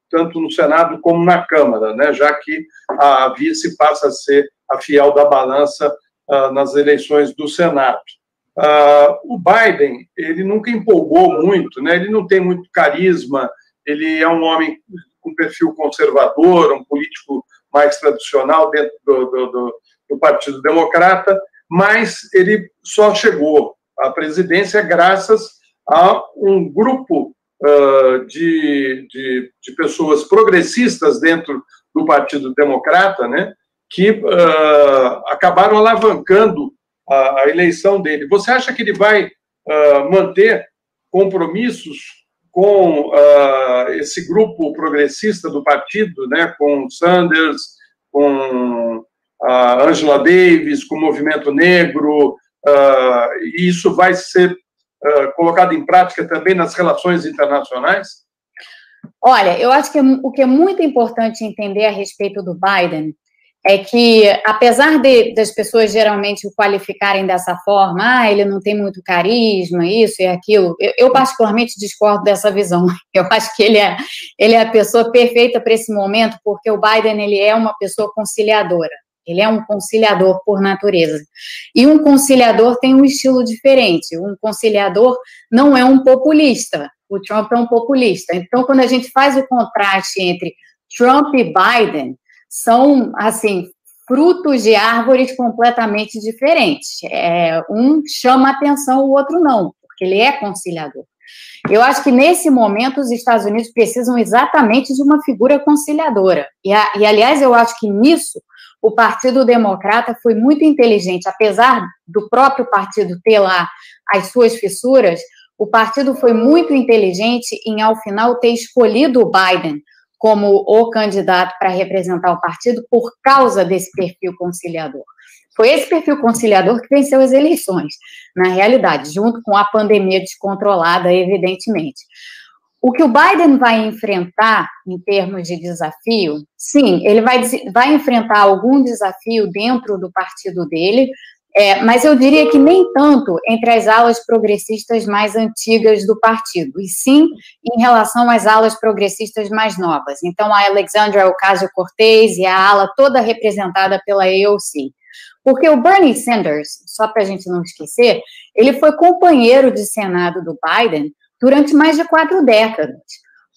tanto no Senado como na Câmara, né, já que a vice passa a ser a fiel da balança uh, nas eleições do Senado. Uh, o Biden, ele nunca empolgou muito, né, ele não tem muito carisma, ele é um homem com perfil conservador, um político mais tradicional dentro do, do, do, do Partido Democrata, mas ele só chegou à presidência graças a um grupo uh, de, de, de, pessoas progressistas dentro do Partido Democrata, né, que uh, acabaram alavancando a, a, eleição dele. Você acha que ele vai uh, manter compromissos com esse grupo progressista do partido, né, com Sanders, com a Angela Davis, com o movimento negro, e isso vai ser uh, colocado em prática também nas relações internacionais? Olha, eu acho que o que é muito importante entender a respeito do Biden é que, apesar de, das pessoas geralmente o qualificarem dessa forma, ah, ele não tem muito carisma, isso e aquilo, eu, eu, particularmente discordo dessa visão. Eu acho que ele é, ele é a pessoa perfeita para esse momento, porque o Biden ele é uma pessoa conciliadora. Ele é um conciliador por natureza. E um conciliador tem um estilo diferente. Um conciliador não é um populista. O Trump é um populista. Então, quando a gente faz o contraste entre Trump e Biden, são, assim, frutos de árvores completamente diferentes. É, um chama atenção, o outro não, porque ele é conciliador. Eu acho que nesse momento os Estados Unidos precisam exatamente de uma figura conciliadora. E, a, e aliás, eu acho que nisso o Partido Democrata foi muito inteligente, apesar do próprio partido ter lá as suas fissuras, o partido foi muito inteligente em, ao final, ter escolhido o Biden como o candidato para representar o partido por causa desse perfil conciliador. Foi esse perfil conciliador que venceu as eleições, na realidade, junto com a pandemia descontrolada, evidentemente. O que o Biden vai enfrentar em termos de desafio, sim, ele vai, vai enfrentar algum desafio dentro do partido dele, é, mas eu diria que nem tanto entre as alas progressistas mais antigas do partido, e sim em relação às alas progressistas mais novas. Então, a Alexandra Ocasio-Cortez e a ala toda representada pela AOC. Porque o Bernie Sanders, só para a gente não esquecer, ele foi companheiro de Senado do Biden durante mais de quatro décadas.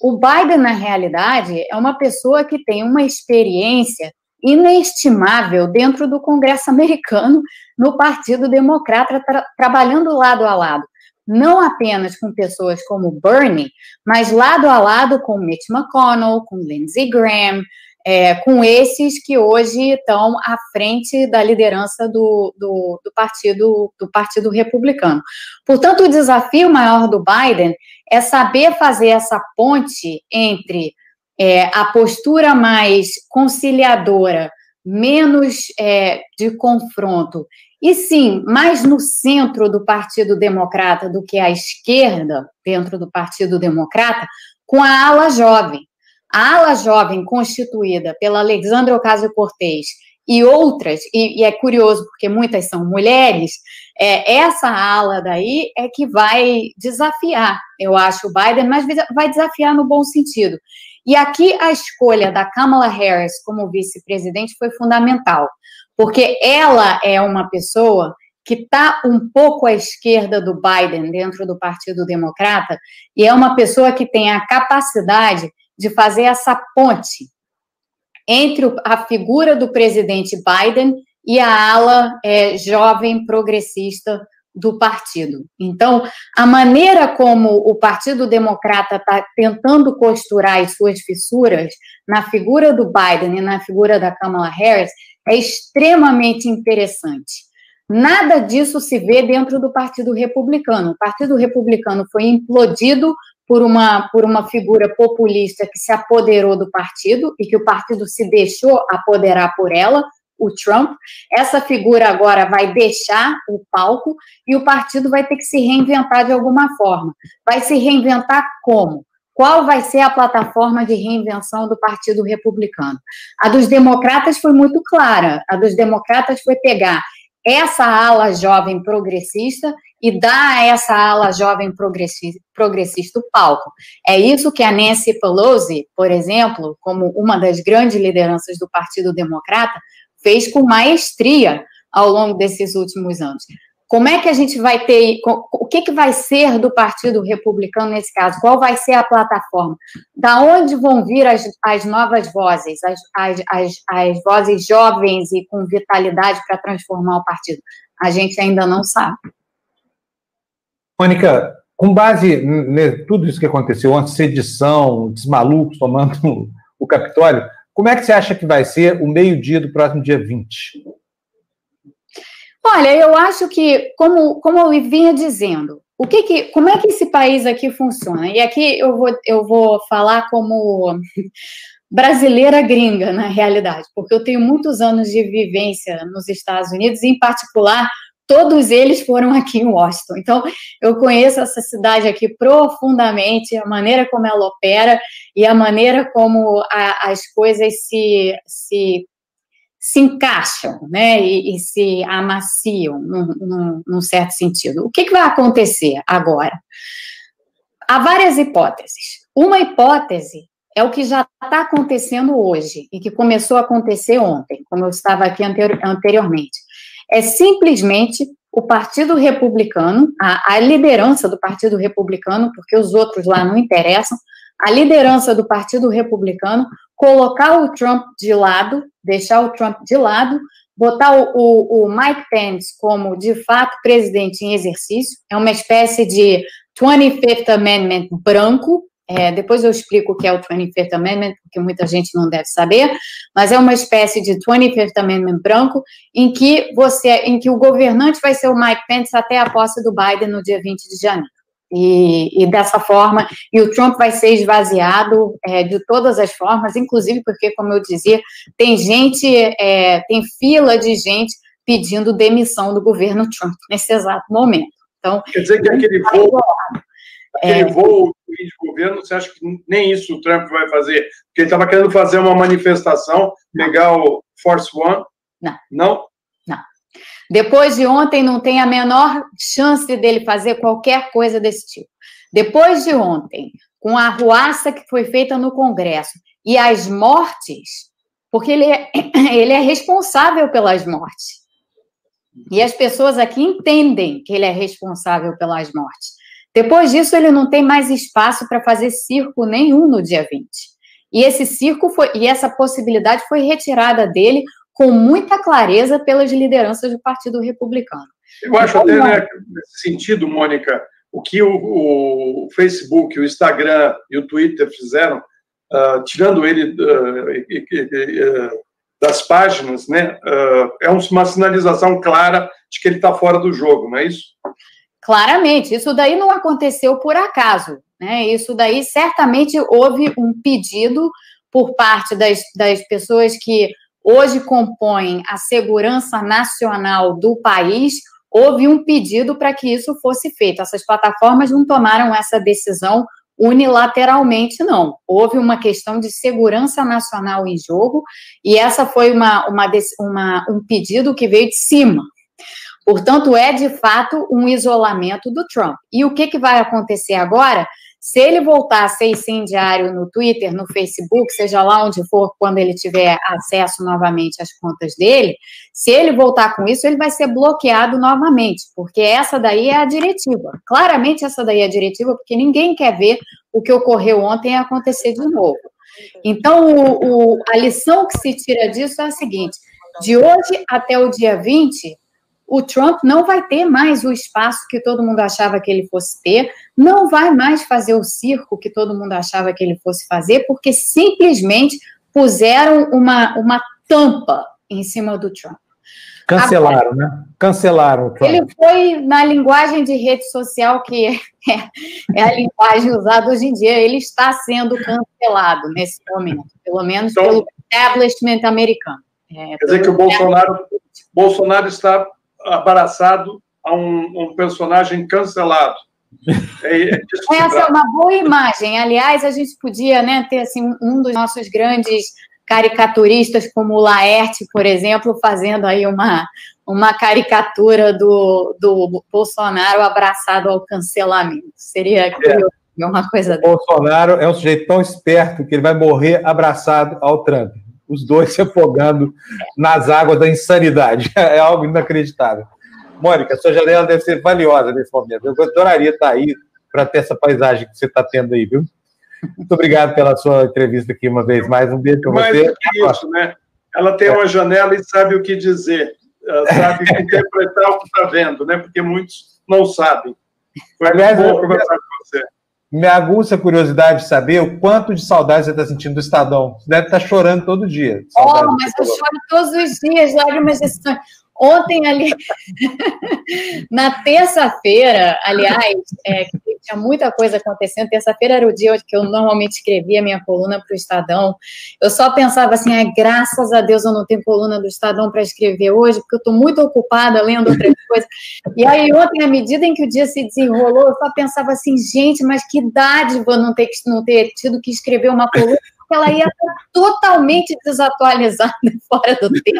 O Biden, na realidade, é uma pessoa que tem uma experiência inestimável dentro do Congresso americano, no Partido Democrata, tra trabalhando lado a lado. Não apenas com pessoas como Bernie, mas lado a lado com Mitch McConnell, com Lindsey Graham, é, com esses que hoje estão à frente da liderança do, do, do, partido, do Partido Republicano. Portanto, o desafio maior do Biden é saber fazer essa ponte entre é, a postura mais conciliadora, menos é, de confronto, e sim, mais no centro do Partido Democrata do que à esquerda, dentro do Partido Democrata, com a ala jovem. A ala jovem constituída pela Alexandra Ocasio-Cortez e outras, e, e, é curioso porque muitas são mulheres, é, essa ala daí é que vai desafiar, eu acho, o Biden, mas vai desafiar no bom sentido. E aqui a escolha da Kamala Harris como vice-presidente foi fundamental, porque ela é uma pessoa que está um pouco à esquerda do Biden dentro do Partido Democrata e é uma pessoa que tem a capacidade de fazer essa ponte entre a figura do presidente Biden e a ala é, jovem progressista do partido. Então, a maneira como o Partido Democrata está tentando costurar as suas fissuras na figura do Biden e na figura da Kamala Harris é extremamente interessante. Nada disso se vê dentro do Partido Republicano. O Partido Republicano foi implodido por uma, por uma figura populista que se apoderou do partido e que o partido se deixou apoderar por ela, o Trump. Essa figura agora vai deixar o palco e o partido vai ter que se reinventar de alguma forma. Vai se reinventar como? Qual vai ser a plataforma de reinvenção do Partido Republicano? A dos democratas foi muito clara. A dos democratas foi pegar essa ala jovem progressista e dar a essa ala jovem progressista o palco. É isso que a Nancy Pelosi, por exemplo, como uma das grandes lideranças do Partido Democrata, fez com maestria ao longo desses últimos anos. Como é que a gente vai ter, o que, que vai ser do Partido Republicano nesse caso? Qual vai ser a plataforma? Da onde vão vir as, as novas vozes, as, as, as, as vozes jovens e com vitalidade para transformar o partido? A gente ainda não sabe. Mônica, com base em tudo isso que aconteceu ontem, sedição, os malucos tomando o Capitólio, como é que você acha que vai ser o meio-dia do próximo dia 20? Olha, eu acho que, como, como eu vinha dizendo, o que que, como é que esse país aqui funciona? E aqui eu vou, eu vou falar como brasileira gringa, na realidade, porque eu tenho muitos anos de vivência nos Estados Unidos, em particular, todos eles foram aqui em Washington. Então, eu conheço essa cidade aqui profundamente, a maneira como ela opera e a maneira como a, as coisas se, se se encaixam né, e, e se amaciam num, num, num, certo sentido. O que, que vai acontecer agora? Há várias hipóteses. Uma hipótese é o que já está acontecendo hoje e que começou a acontecer ontem, como eu estava aqui anteriormente. É simplesmente o Partido Republicano, a, a liderança do Partido Republicano, porque os outros lá não interessam, a liderança do Partido Republicano colocar o Trump de lado, deixar o Trump de lado, botar o, o, o, Mike Pence como, de fato, presidente em exercício, é uma espécie de 25th Amendment branco, é, depois eu explico o que é o 25th Amendment, porque muita gente não deve saber, mas é uma espécie de 25th Amendment branco, em que você, em que o governante vai ser o Mike Pence até a posse do Biden no dia 20 de janeiro. E, e, dessa forma, e o Trump vai ser esvaziado é, de todas as formas, inclusive porque, como eu dizia, tem gente, é, tem fila de gente pedindo demissão do governo Trump nesse exato momento. Então, quer dizer que aquele voo, aquele é, voo de governo, você acha que nem isso o Trump vai fazer? Porque ele estava querendo fazer uma manifestação, pegar o Force One? Não. Não? Depois de ontem, não tem a menor chance dele fazer qualquer coisa desse tipo. Depois de ontem, com a arruaça que foi feita no Congresso e as mortes, porque ele é, ele é responsável pelas mortes. E as pessoas aqui entendem que ele é responsável pelas mortes. Depois disso, ele não tem mais espaço para fazer circo nenhum no dia 20. E esse circo foi, e essa possibilidade foi retirada dele com muita clareza pelas lideranças do Partido Republicano. Eu acho então, até, né, nesse sentido, Mônica, o que o, o, Facebook, o Instagram e o Twitter fizeram, uh, tirando ele uh, uh, das páginas, né, é uma sinalização clara de que ele está fora do jogo, não é isso? Claramente, isso daí não aconteceu por acaso, né? Isso daí certamente houve um pedido por parte das, das pessoas que hoje compõem a segurança nacional do país, houve um pedido para que isso fosse feito. Essas plataformas não tomaram essa decisão unilateralmente, não. Houve uma questão de segurança nacional em jogo, e essa foi uma, uma, uma, um pedido que veio de cima. Portanto, é de fato um isolamento do Trump. E o que, que vai acontecer agora? Se ele voltar a ser incendiário no Twitter, no Facebook, seja lá onde for, quando ele tiver acesso novamente às contas dele, se ele voltar com isso, ele vai ser bloqueado novamente, porque essa daí é a diretiva. Claramente essa daí é a diretiva, porque ninguém quer ver o que ocorreu ontem acontecer de novo. Então, o, o, a lição que se tira disso é a seguinte: de hoje até o dia 20, o Trump não vai ter mais o espaço que todo mundo achava que ele fosse ter, não vai mais fazer o circo que todo mundo achava que ele fosse fazer, porque simplesmente puseram uma, uma tampa em cima do Trump. Cancelaram, Agora, né? Cancelaram o Trump. Ele foi na linguagem de rede social, que é, é, a linguagem usada hoje em dia, ele está sendo cancelado nesse momento, pelo menos então, pelo establishment americano. É, quer dizer que o Bolsonaro, Bolsonaro está abraçado a um, um personagem cancelado. É, é Essa é uma boa imagem. Aliás, a gente podia né, ter assim, um dos nossos grandes caricaturistas, como o Laerte, por exemplo, fazendo aí uma, uma caricatura do, do Bolsonaro abraçado ao cancelamento. Seria é. curioso, é. uma coisa O Bolsonaro é um sujeito tão esperto que ele vai morrer abraçado ao Trump. Os dois se afogando nas águas da insanidade. É algo inacreditável. Mônica, sua janela deve ser valiosa nesse momento. Eu adoraria estar aí para ter essa paisagem que você está tendo aí, viu? Muito obrigado pela sua entrevista aqui uma vez mais. Um beijo para você. Mais que isso, né? Ela tem uma janela e sabe o que dizer, sabe interpretar o que está vendo, né? Porque muitos não sabem. Foi Aliás, bom conversar com você. Me aguça a curiosidade de saber o quanto de saudade você está sentindo do Estadão. Você deve estar tá chorando todo dia. Oh, mas eu choro todos os dias, lágrimas de Ontem, ali, na terça-feira, aliás, é, tinha muita coisa acontecendo. Terça-feira era o dia que eu normalmente escrevia minha coluna para o Estadão. Eu só pensava assim: ah, graças a Deus eu não tenho coluna do Estadão para escrever hoje, porque eu estou muito ocupada lendo outras coisas. E aí, ontem, à medida em que o dia se desenrolou, eu só pensava assim: gente, mas que dádiva não ter, não ter tido que escrever uma coluna ela ia estar totalmente desatualizada fora do tempo.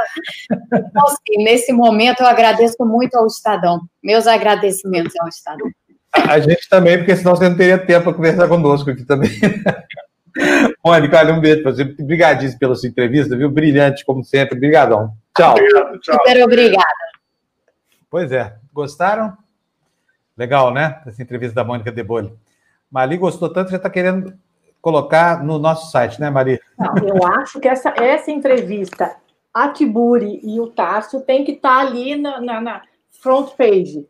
Então, assim, nesse momento, eu agradeço muito ao Estadão. Meus agradecimentos ao Estadão. A gente também, porque senão você não teria tempo para conversar conosco aqui também. Mônica, olha, um beijo para você. Obrigadíssimo pela sua entrevista, viu? Brilhante, como sempre. Obrigadão. Tchau. Obrigado, tchau. Super obrigada. Pois é. Gostaram? Legal, né? Essa entrevista da Mônica Debole. Mali gostou tanto que já está querendo colocar no nosso site, né, Maria? Não, eu acho que essa, essa entrevista, a Tiburi e o Tarso tem que estar tá ali na, na, na, front page,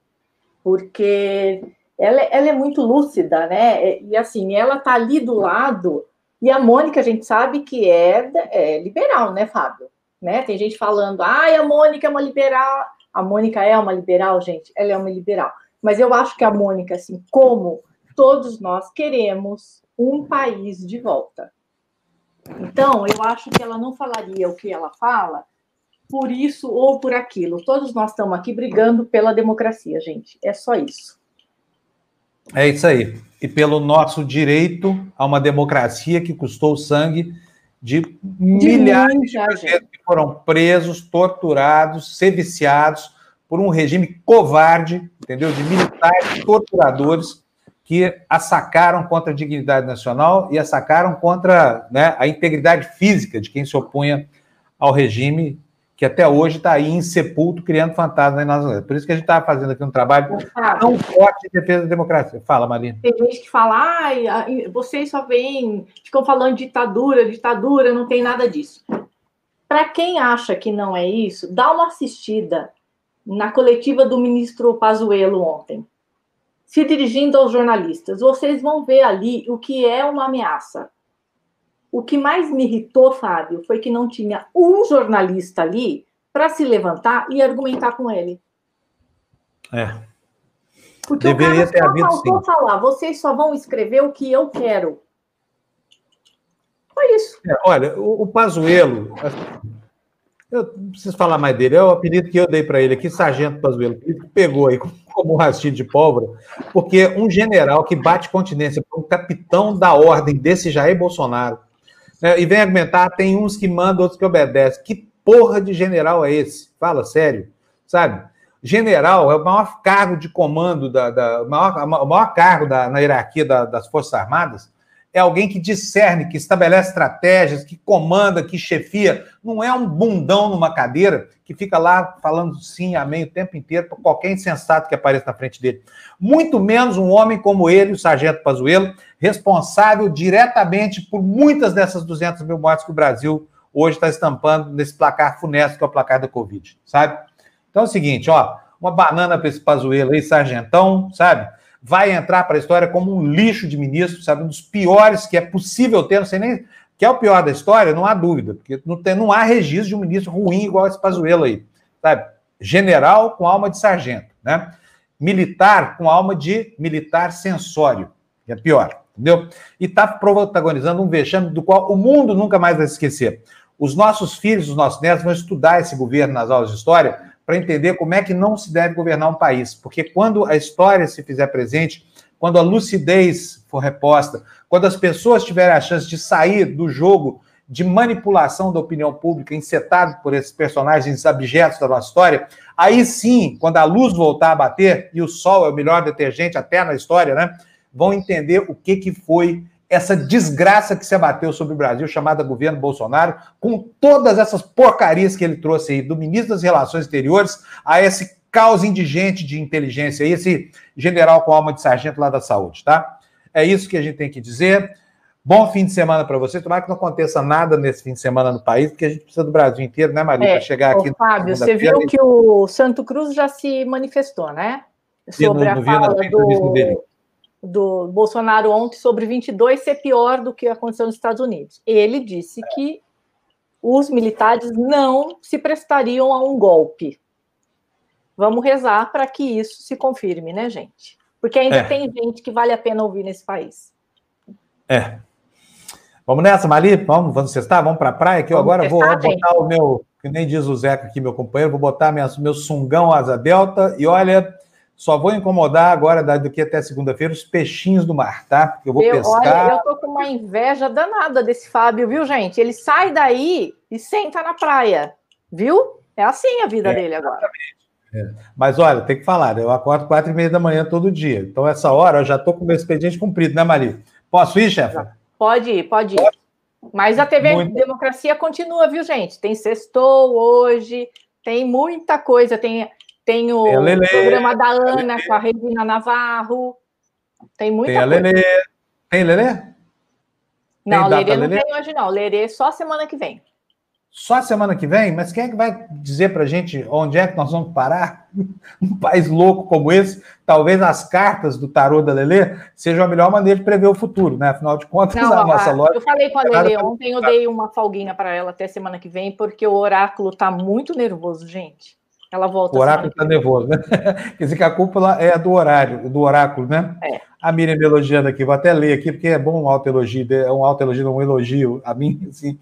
porque ela, ela é muito lúcida, né? E assim, ela está ali do lado, e a Mônica, a gente sabe que é, é liberal, né, Fábio? Né? Tem gente falando, ai, a Mônica é uma liberal. A Mônica é uma liberal, gente, ela é uma liberal. Mas eu acho que a Mônica, assim, como todos nós queremos um país de volta. Então, eu acho que ela não falaria o que ela fala por isso ou por aquilo. Todos nós estamos aqui brigando pela democracia, gente. É só isso. É isso aí. E pelo nosso direito a uma democracia que custou sangue de, de milhares de pessoas que foram presos, torturados, seviciados por um regime covarde, entendeu? De militares torturadores que assacaram contra a dignidade nacional e assacaram contra né, a integridade física de quem se opunha ao regime que até hoje está aí insepulto, criando fantasmas nas nossas Por isso que a gente está fazendo aqui um trabalho tão forte de defesa da democracia. Fala, Marina. Tem gente que fala, ah, vocês só vêm, ficam falando de ditadura, ditadura, não tem nada disso. Para quem acha que não é isso, dá uma assistida na coletiva do ministro Pazuello ontem se dirigindo aos jornalistas. Vocês vão ver ali o que é uma ameaça. O que mais me irritou, Fábio, foi que não tinha um jornalista ali para se levantar e argumentar com ele. É. Porque Deveria o cara só faltou sim. falar, vocês só vão escrever o que eu quero. Foi isso. É, olha, o, o Pazuello, eu não preciso falar mais dele, é o apelido que eu dei para ele aqui, Sargento Pazuello, que pegou aí como um rastilho de pólvora, porque um general que bate continência para um capitão da ordem desse Jair Bolsonaro, né, e vem argumentar, tem uns que mandam, outros que obedecem. Que porra de general é esse? Fala sério, sabe? General é o maior cargo de comando, da, da maior, o maior cargo da, na hierarquia da, das Forças Armadas, é alguém que discerne, que estabelece estratégias, que comanda, que chefia. Não é um bundão numa cadeira que fica lá falando sim, amém o tempo inteiro para qualquer insensato que apareça na frente dele. Muito menos um homem como ele, o Sargento Pazuello, responsável diretamente por muitas dessas 200 mil mortes que o Brasil hoje está estampando nesse placar funesto que é o placar da Covid, sabe? Então é o seguinte, ó, uma banana para esse Pazuello aí, sargentão, sabe? vai entrar para a história como um lixo de ministro, sabe? Um dos piores que é possível ter, não sei nem. Que é o pior da história, não há dúvida, porque não, tem, não há registro de um ministro ruim igual esse Pazuello aí, sabe? General com alma de sargento, né? Militar com alma de militar sensório, que é pior, entendeu? E está protagonizando um vexame do qual o mundo nunca mais vai esquecer. Os nossos filhos, os nossos netos vão estudar esse governo nas aulas de história para entender como é que não se deve governar um país. Porque quando a história se fizer presente, quando a lucidez for reposta, quando as pessoas tiverem a chance de sair do jogo de manipulação da opinião pública encetado por esses personagens abjetos da nossa história, aí sim, quando a luz voltar a bater, e o sol é o melhor detergente até na história, né? Vão entender o que, que foi essa desgraça que se abateu sobre o Brasil, chamada governo Bolsonaro, com todas essas porcarias que ele trouxe aí, do ministro das Relações Exteriores a esse caos indigente de inteligência, esse general com alma de sargento lá da saúde, tá? É isso que a gente tem que dizer. Bom fim de semana para você. Tomara que não aconteça nada nesse fim de semana no país, porque a gente precisa do Brasil inteiro, né, Maria, é, para chegar aqui. Fábio, você viu que o Santo Cruz já se manifestou, né? Sobre no, no, a fala do, do Bolsonaro ontem sobre 22 ser pior do que aconteceu nos Estados Unidos. Ele disse que os militares não se prestariam a um golpe. Vamos rezar para que isso se confirme, né, gente? Porque ainda é. tem gente que vale a pena ouvir nesse país. É. Vamos nessa, Mali? Vamos, vamos cestar? Vamos para a praia? Que eu agora vou botar gente. o meu, que nem diz o Zeca aqui, meu companheiro, vou botar minha, meu sungão asa delta e olha, só vou incomodar agora, daqui até segunda-feira, os peixinhos do mar, tá? Porque eu vou eu, pescar. Olha, eu tô com uma inveja danada desse Fábio, viu, gente? Ele sai daí e senta na praia, viu? É assim a vida é, dele agora. É. Mas olha, tem que falar, eu acordo quatro e meia da manhã todo dia. Então, essa hora eu já tô com o meu expediente cumprido, né, Maria? Posso ir, chefe? Pode ir, pode ir. Mas a TV Muito... Democracia continua, viu, gente? Tem sextou hoje, tem muita coisa, tem, tem o tem programa da Ana com a Regina Navarro, tem muita tem coisa. Lelê. Tem Lelê? Não, Lelê não tem hoje não, Lelê só semana que vem. Só semana que vem? Mas quem é que vai dizer para a gente onde é que nós vamos parar? Um país louco como esse, talvez as cartas do tarô da Lelê sejam a melhor maneira de prever o futuro, né? Afinal de contas, Não, a nossa loja. Eu falei com a Lelê ontem, eu dei uma folguinha para ela até semana que vem, porque o oráculo está muito nervoso, gente. Ela volta. O oráculo está nervoso, né? Quer dizer que a culpa é do horário, do oráculo, né? É. A Miriam me elogiando aqui, vou até ler aqui, porque é bom um autoelogio, é um autoelogio, um elogio a mim, assim.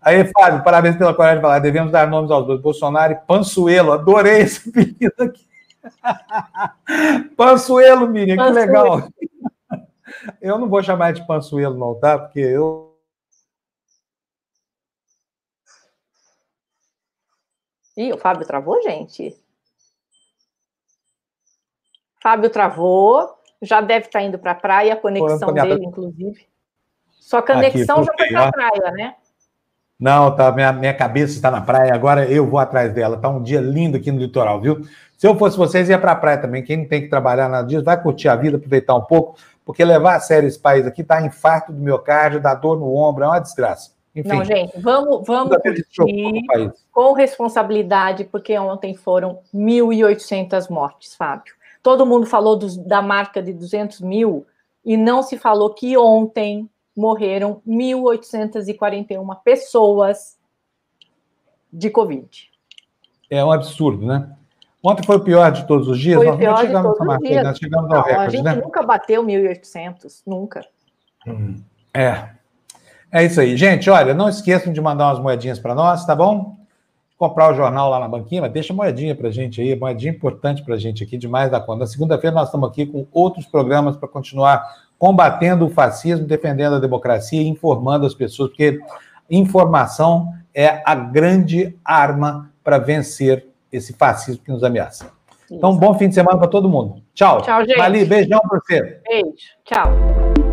Aí, Fábio, parabéns pela coragem de falar. Devemos dar nomes aos dois, Bolsonaro e Pansuelo. Adorei esse apelido aqui. Pansuelo, Miriam, que legal. Eu não vou chamar de Pansuelo, não, tá? Porque eu Ih, o Fábio travou, gente? Fábio travou, já deve estar indo para a praia, a conexão dele, inclusive. Sua conexão Aqui, já foi para a praia, né? Não, tá, minha, minha cabeça está na praia, agora eu vou atrás dela. Tá um dia lindo aqui no litoral, viu? Se eu fosse vocês, ia para a praia também. Quem não tem que trabalhar nada disso, vai curtir a vida, aproveitar um pouco, porque levar a sério esse país aqui tá infarto do miocárdio, dá dor no ombro, é uma desgraça. Enfim, não, gente, vamos, vamos curtir com responsabilidade, porque ontem foram 1.800 mortes, Fábio. Todo mundo falou dos, da marca de 200 mil e não se falou que ontem morreram 1.841 pessoas de Covid. É um absurdo, né? Ontem foi o pior de todos os dias. Foi nós o pior de todos os dias. Nós chegamos ao recorde, A gente né? nunca bateu 1.800, nunca. Hum, é, é isso aí. Gente, olha, não esqueçam de mandar umas moedinhas para nós, tá bom? Comprar o jornal lá na banquinha, mas deixa moedinha para gente aí, moedinha importante para gente aqui, demais da conta. Na segunda-feira nós estamos aqui com outros programas para continuar combatendo o fascismo, defendendo a democracia e informando as pessoas, porque informação é a grande arma para vencer esse fascismo que nos ameaça. Então, bom fim de semana para todo mundo. Tchau. Tchau, gente. Ali, beijão para você. Beijo. Tchau.